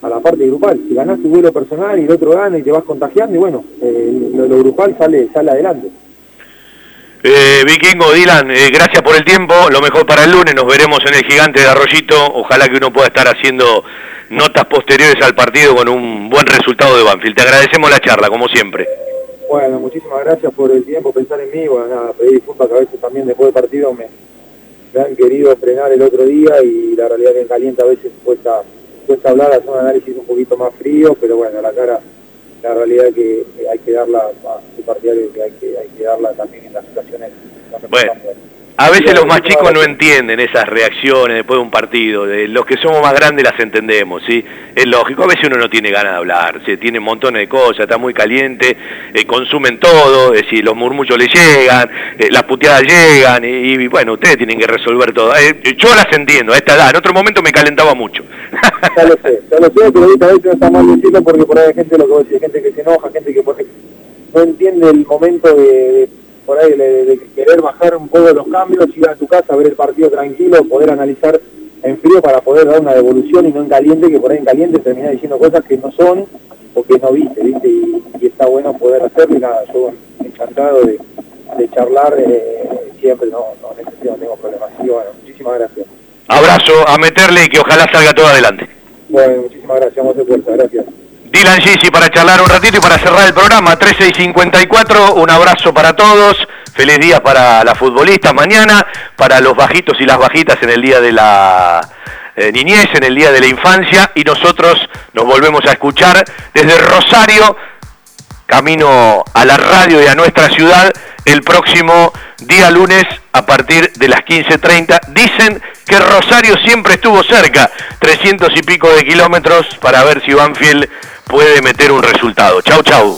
a la parte grupal. Si ganás tu duelo personal y el otro gana y te vas contagiando, y bueno, eh, lo, grupal sale, sale adelante. Eh, Vikingo, Dylan, eh, gracias por el tiempo, lo mejor para el lunes, nos veremos en el gigante de Arroyito, ojalá que uno pueda estar haciendo notas posteriores al partido con un buen resultado de Banfield. Te agradecemos la charla, como siempre. Bueno, muchísimas gracias por el tiempo, pensar en mí. Bueno, nada, pedir disculpas que a veces también después del partido me, han querido frenar el otro día y la realidad que en caliente a veces cuesta, cuesta hablar, hacer un análisis un poquito más frío, pero bueno, la cara, la realidad que hay que darla a su partidario, que hay que, hay que darla también en las situaciones. Bueno. A veces los más chicos no entienden esas reacciones después de un partido. De los que somos más grandes las entendemos, ¿sí? Es lógico. A veces uno no tiene ganas de hablar, se tiene montones de cosas, está muy caliente, eh, consumen todo, es decir, los murmullos le llegan, eh, las puteadas llegan, y, bueno, ustedes tienen que resolver todo. Eh, yo las entiendo a esta edad, en otro momento me calentaba mucho. ya lo sé, ya lo sé, pero ahorita no está mal decirlo porque por ahí hay gente, lo que decís, gente que se enoja, gente que por no entiende el momento de, de- por ahí de, de querer bajar un poco los cambios, ir a tu casa, ver el partido tranquilo, poder analizar en frío para poder dar una devolución y no en caliente, que por ahí en caliente termina diciendo cosas que no son o que no viste, ¿viste? Y, y está bueno poder hacerlo y nada, yo encantado de, de charlar eh, siempre, no, no, sentido no tengo problemas. Así que bueno, muchísimas gracias. Abrazo a meterle y que ojalá salga todo adelante. Bueno, muchísimas gracias, vamos a hacer fuerza, gracias. Dylan Gigi para charlar un ratito y para cerrar el programa, 13 y 54, un abrazo para todos, feliz día para las futbolistas mañana, para los bajitos y las bajitas en el día de la eh, niñez, en el día de la infancia. Y nosotros nos volvemos a escuchar desde Rosario, camino a la radio y a nuestra ciudad el próximo día lunes a partir de las 15.30. Dicen que Rosario siempre estuvo cerca, 300 y pico de kilómetros para ver si Banfield puede meter un resultado. Chau, chau.